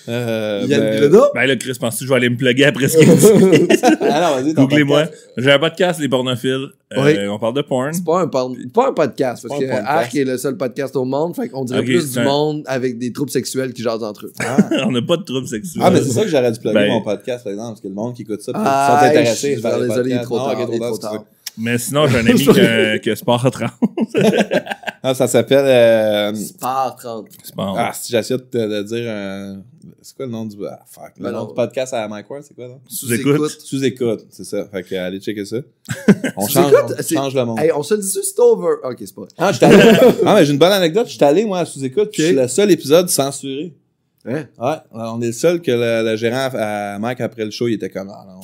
euh, Yann ben- Bilodeau? Ben là, Chris, penses-tu que je vais aller me plugger après ce qu'il dit? Non, vas-y, Googlez-moi. podcast. J'ai un podcast, Les Pornophiles. Euh, Oui. On parle de porn. C'est pas un, pod- pas un podcast, parce que podcast. Arc est le seul podcast au monde, fait qu'on dirait plus du un- monde avec des troubles sexuels qui jasent entre eux. On n'a pas de troubles sexuels. Ah, mais c'est ça que j'aurais dû plugger Ben- mon podcast, par exemple, parce que le monde qui écoute ça, Ah, ils sont intéressés. je suis par les désolé, il est trop Non, tard. Mais sinon, j'ai un ami que, que Sport 30. Ah, ça s'appelle... Euh... Par 30. Sport. Ah, si j'essaie de, de dire... euh, C'est quoi le nom du... Ah, fuck. Le Ben nom non. du podcast à Mike Ward, c'est quoi, là? Sous-écoute. Sous-écoute, c'est ça. Fait que, allez checker ça. On change, on c'est- change le monde. Hey, on se dit juste over. Ok, c'est pas. Ah, j'étais allé... ah, mais j'ai une bonne anecdote. Je suis allé, moi, à sous-écoute, puis Ok. je suis le seul épisode censuré. Hein? Ouais, on est le seul que le, le gérant à Mike, après le show, il était comme... Ah, non,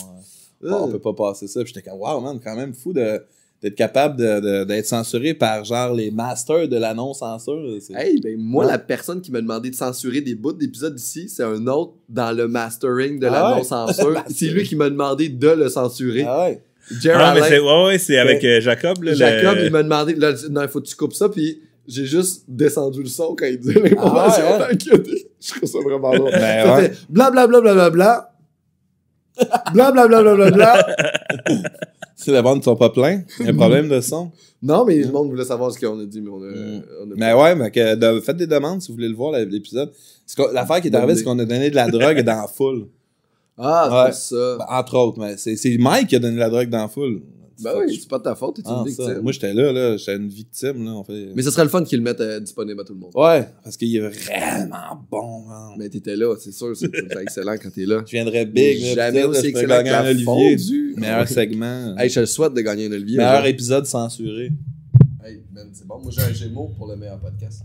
euh, on peut pas passer ça. Puis j'étais comme, wow, man, quand même fou de d'être capable de- de- d'être censuré par genre les masters de la non-censure. C'est- Hey, ben moi, Ouais. la personne qui m'a demandé de censurer des bouts d'épisodes ici, c'est un autre dans le mastering de Ah la ouais? non-censure. c'est lui qui m'a demandé de le censurer. Ah ouais. Jerry Ah, c'est, ouais, ouais, c'est avec euh, Jacob, là. le- Jacob, il m'a demandé, là, non, il faut que tu coupes ça, puis j'ai juste descendu le son quand il disait l'information Ah ouais, cadet. Je trouve ça vraiment drôle. Ben Ça ouais. fait bla bla bla bla bla bla. Bla bla. Si le monde ne sont pas pleins, il y a un problème de son. Non, mais le monde voulait savoir ce qu'on a dit, mais on a. Mm. on a Mais ouais, mais que de- faites des demandes si vous voulez le voir, l'épisode. L'affaire qui est arrivée, c'est qu'on a donné de la drogue dans la foule. Ah, c'est Ouais. ça. Ben, entre autres, mais c'est c'est Mike qui a donné de la drogue dans la foule. Ben oui, c'est pas de ta faute, t'es Ah, une ça. victime. Moi, j'étais là, là. J'étais une victime, là. On fait... Mais ce serait le fun qu'ils le mettent euh, disponible à tout le monde. Ouais, parce qu'il est vraiment bon, man. Mais t'étais là, c'est sûr, c'est excellent quand t'es là. Je viendrais big, là. Jamais aussi excellent que la Olivier. fondue. Meilleur segment. Hey, je te souhaite de gagner un Olivier. meilleur genre. épisode censuré. Hey, man, c'est bon. Moi, j'ai un Gémeaux pour le meilleur podcast.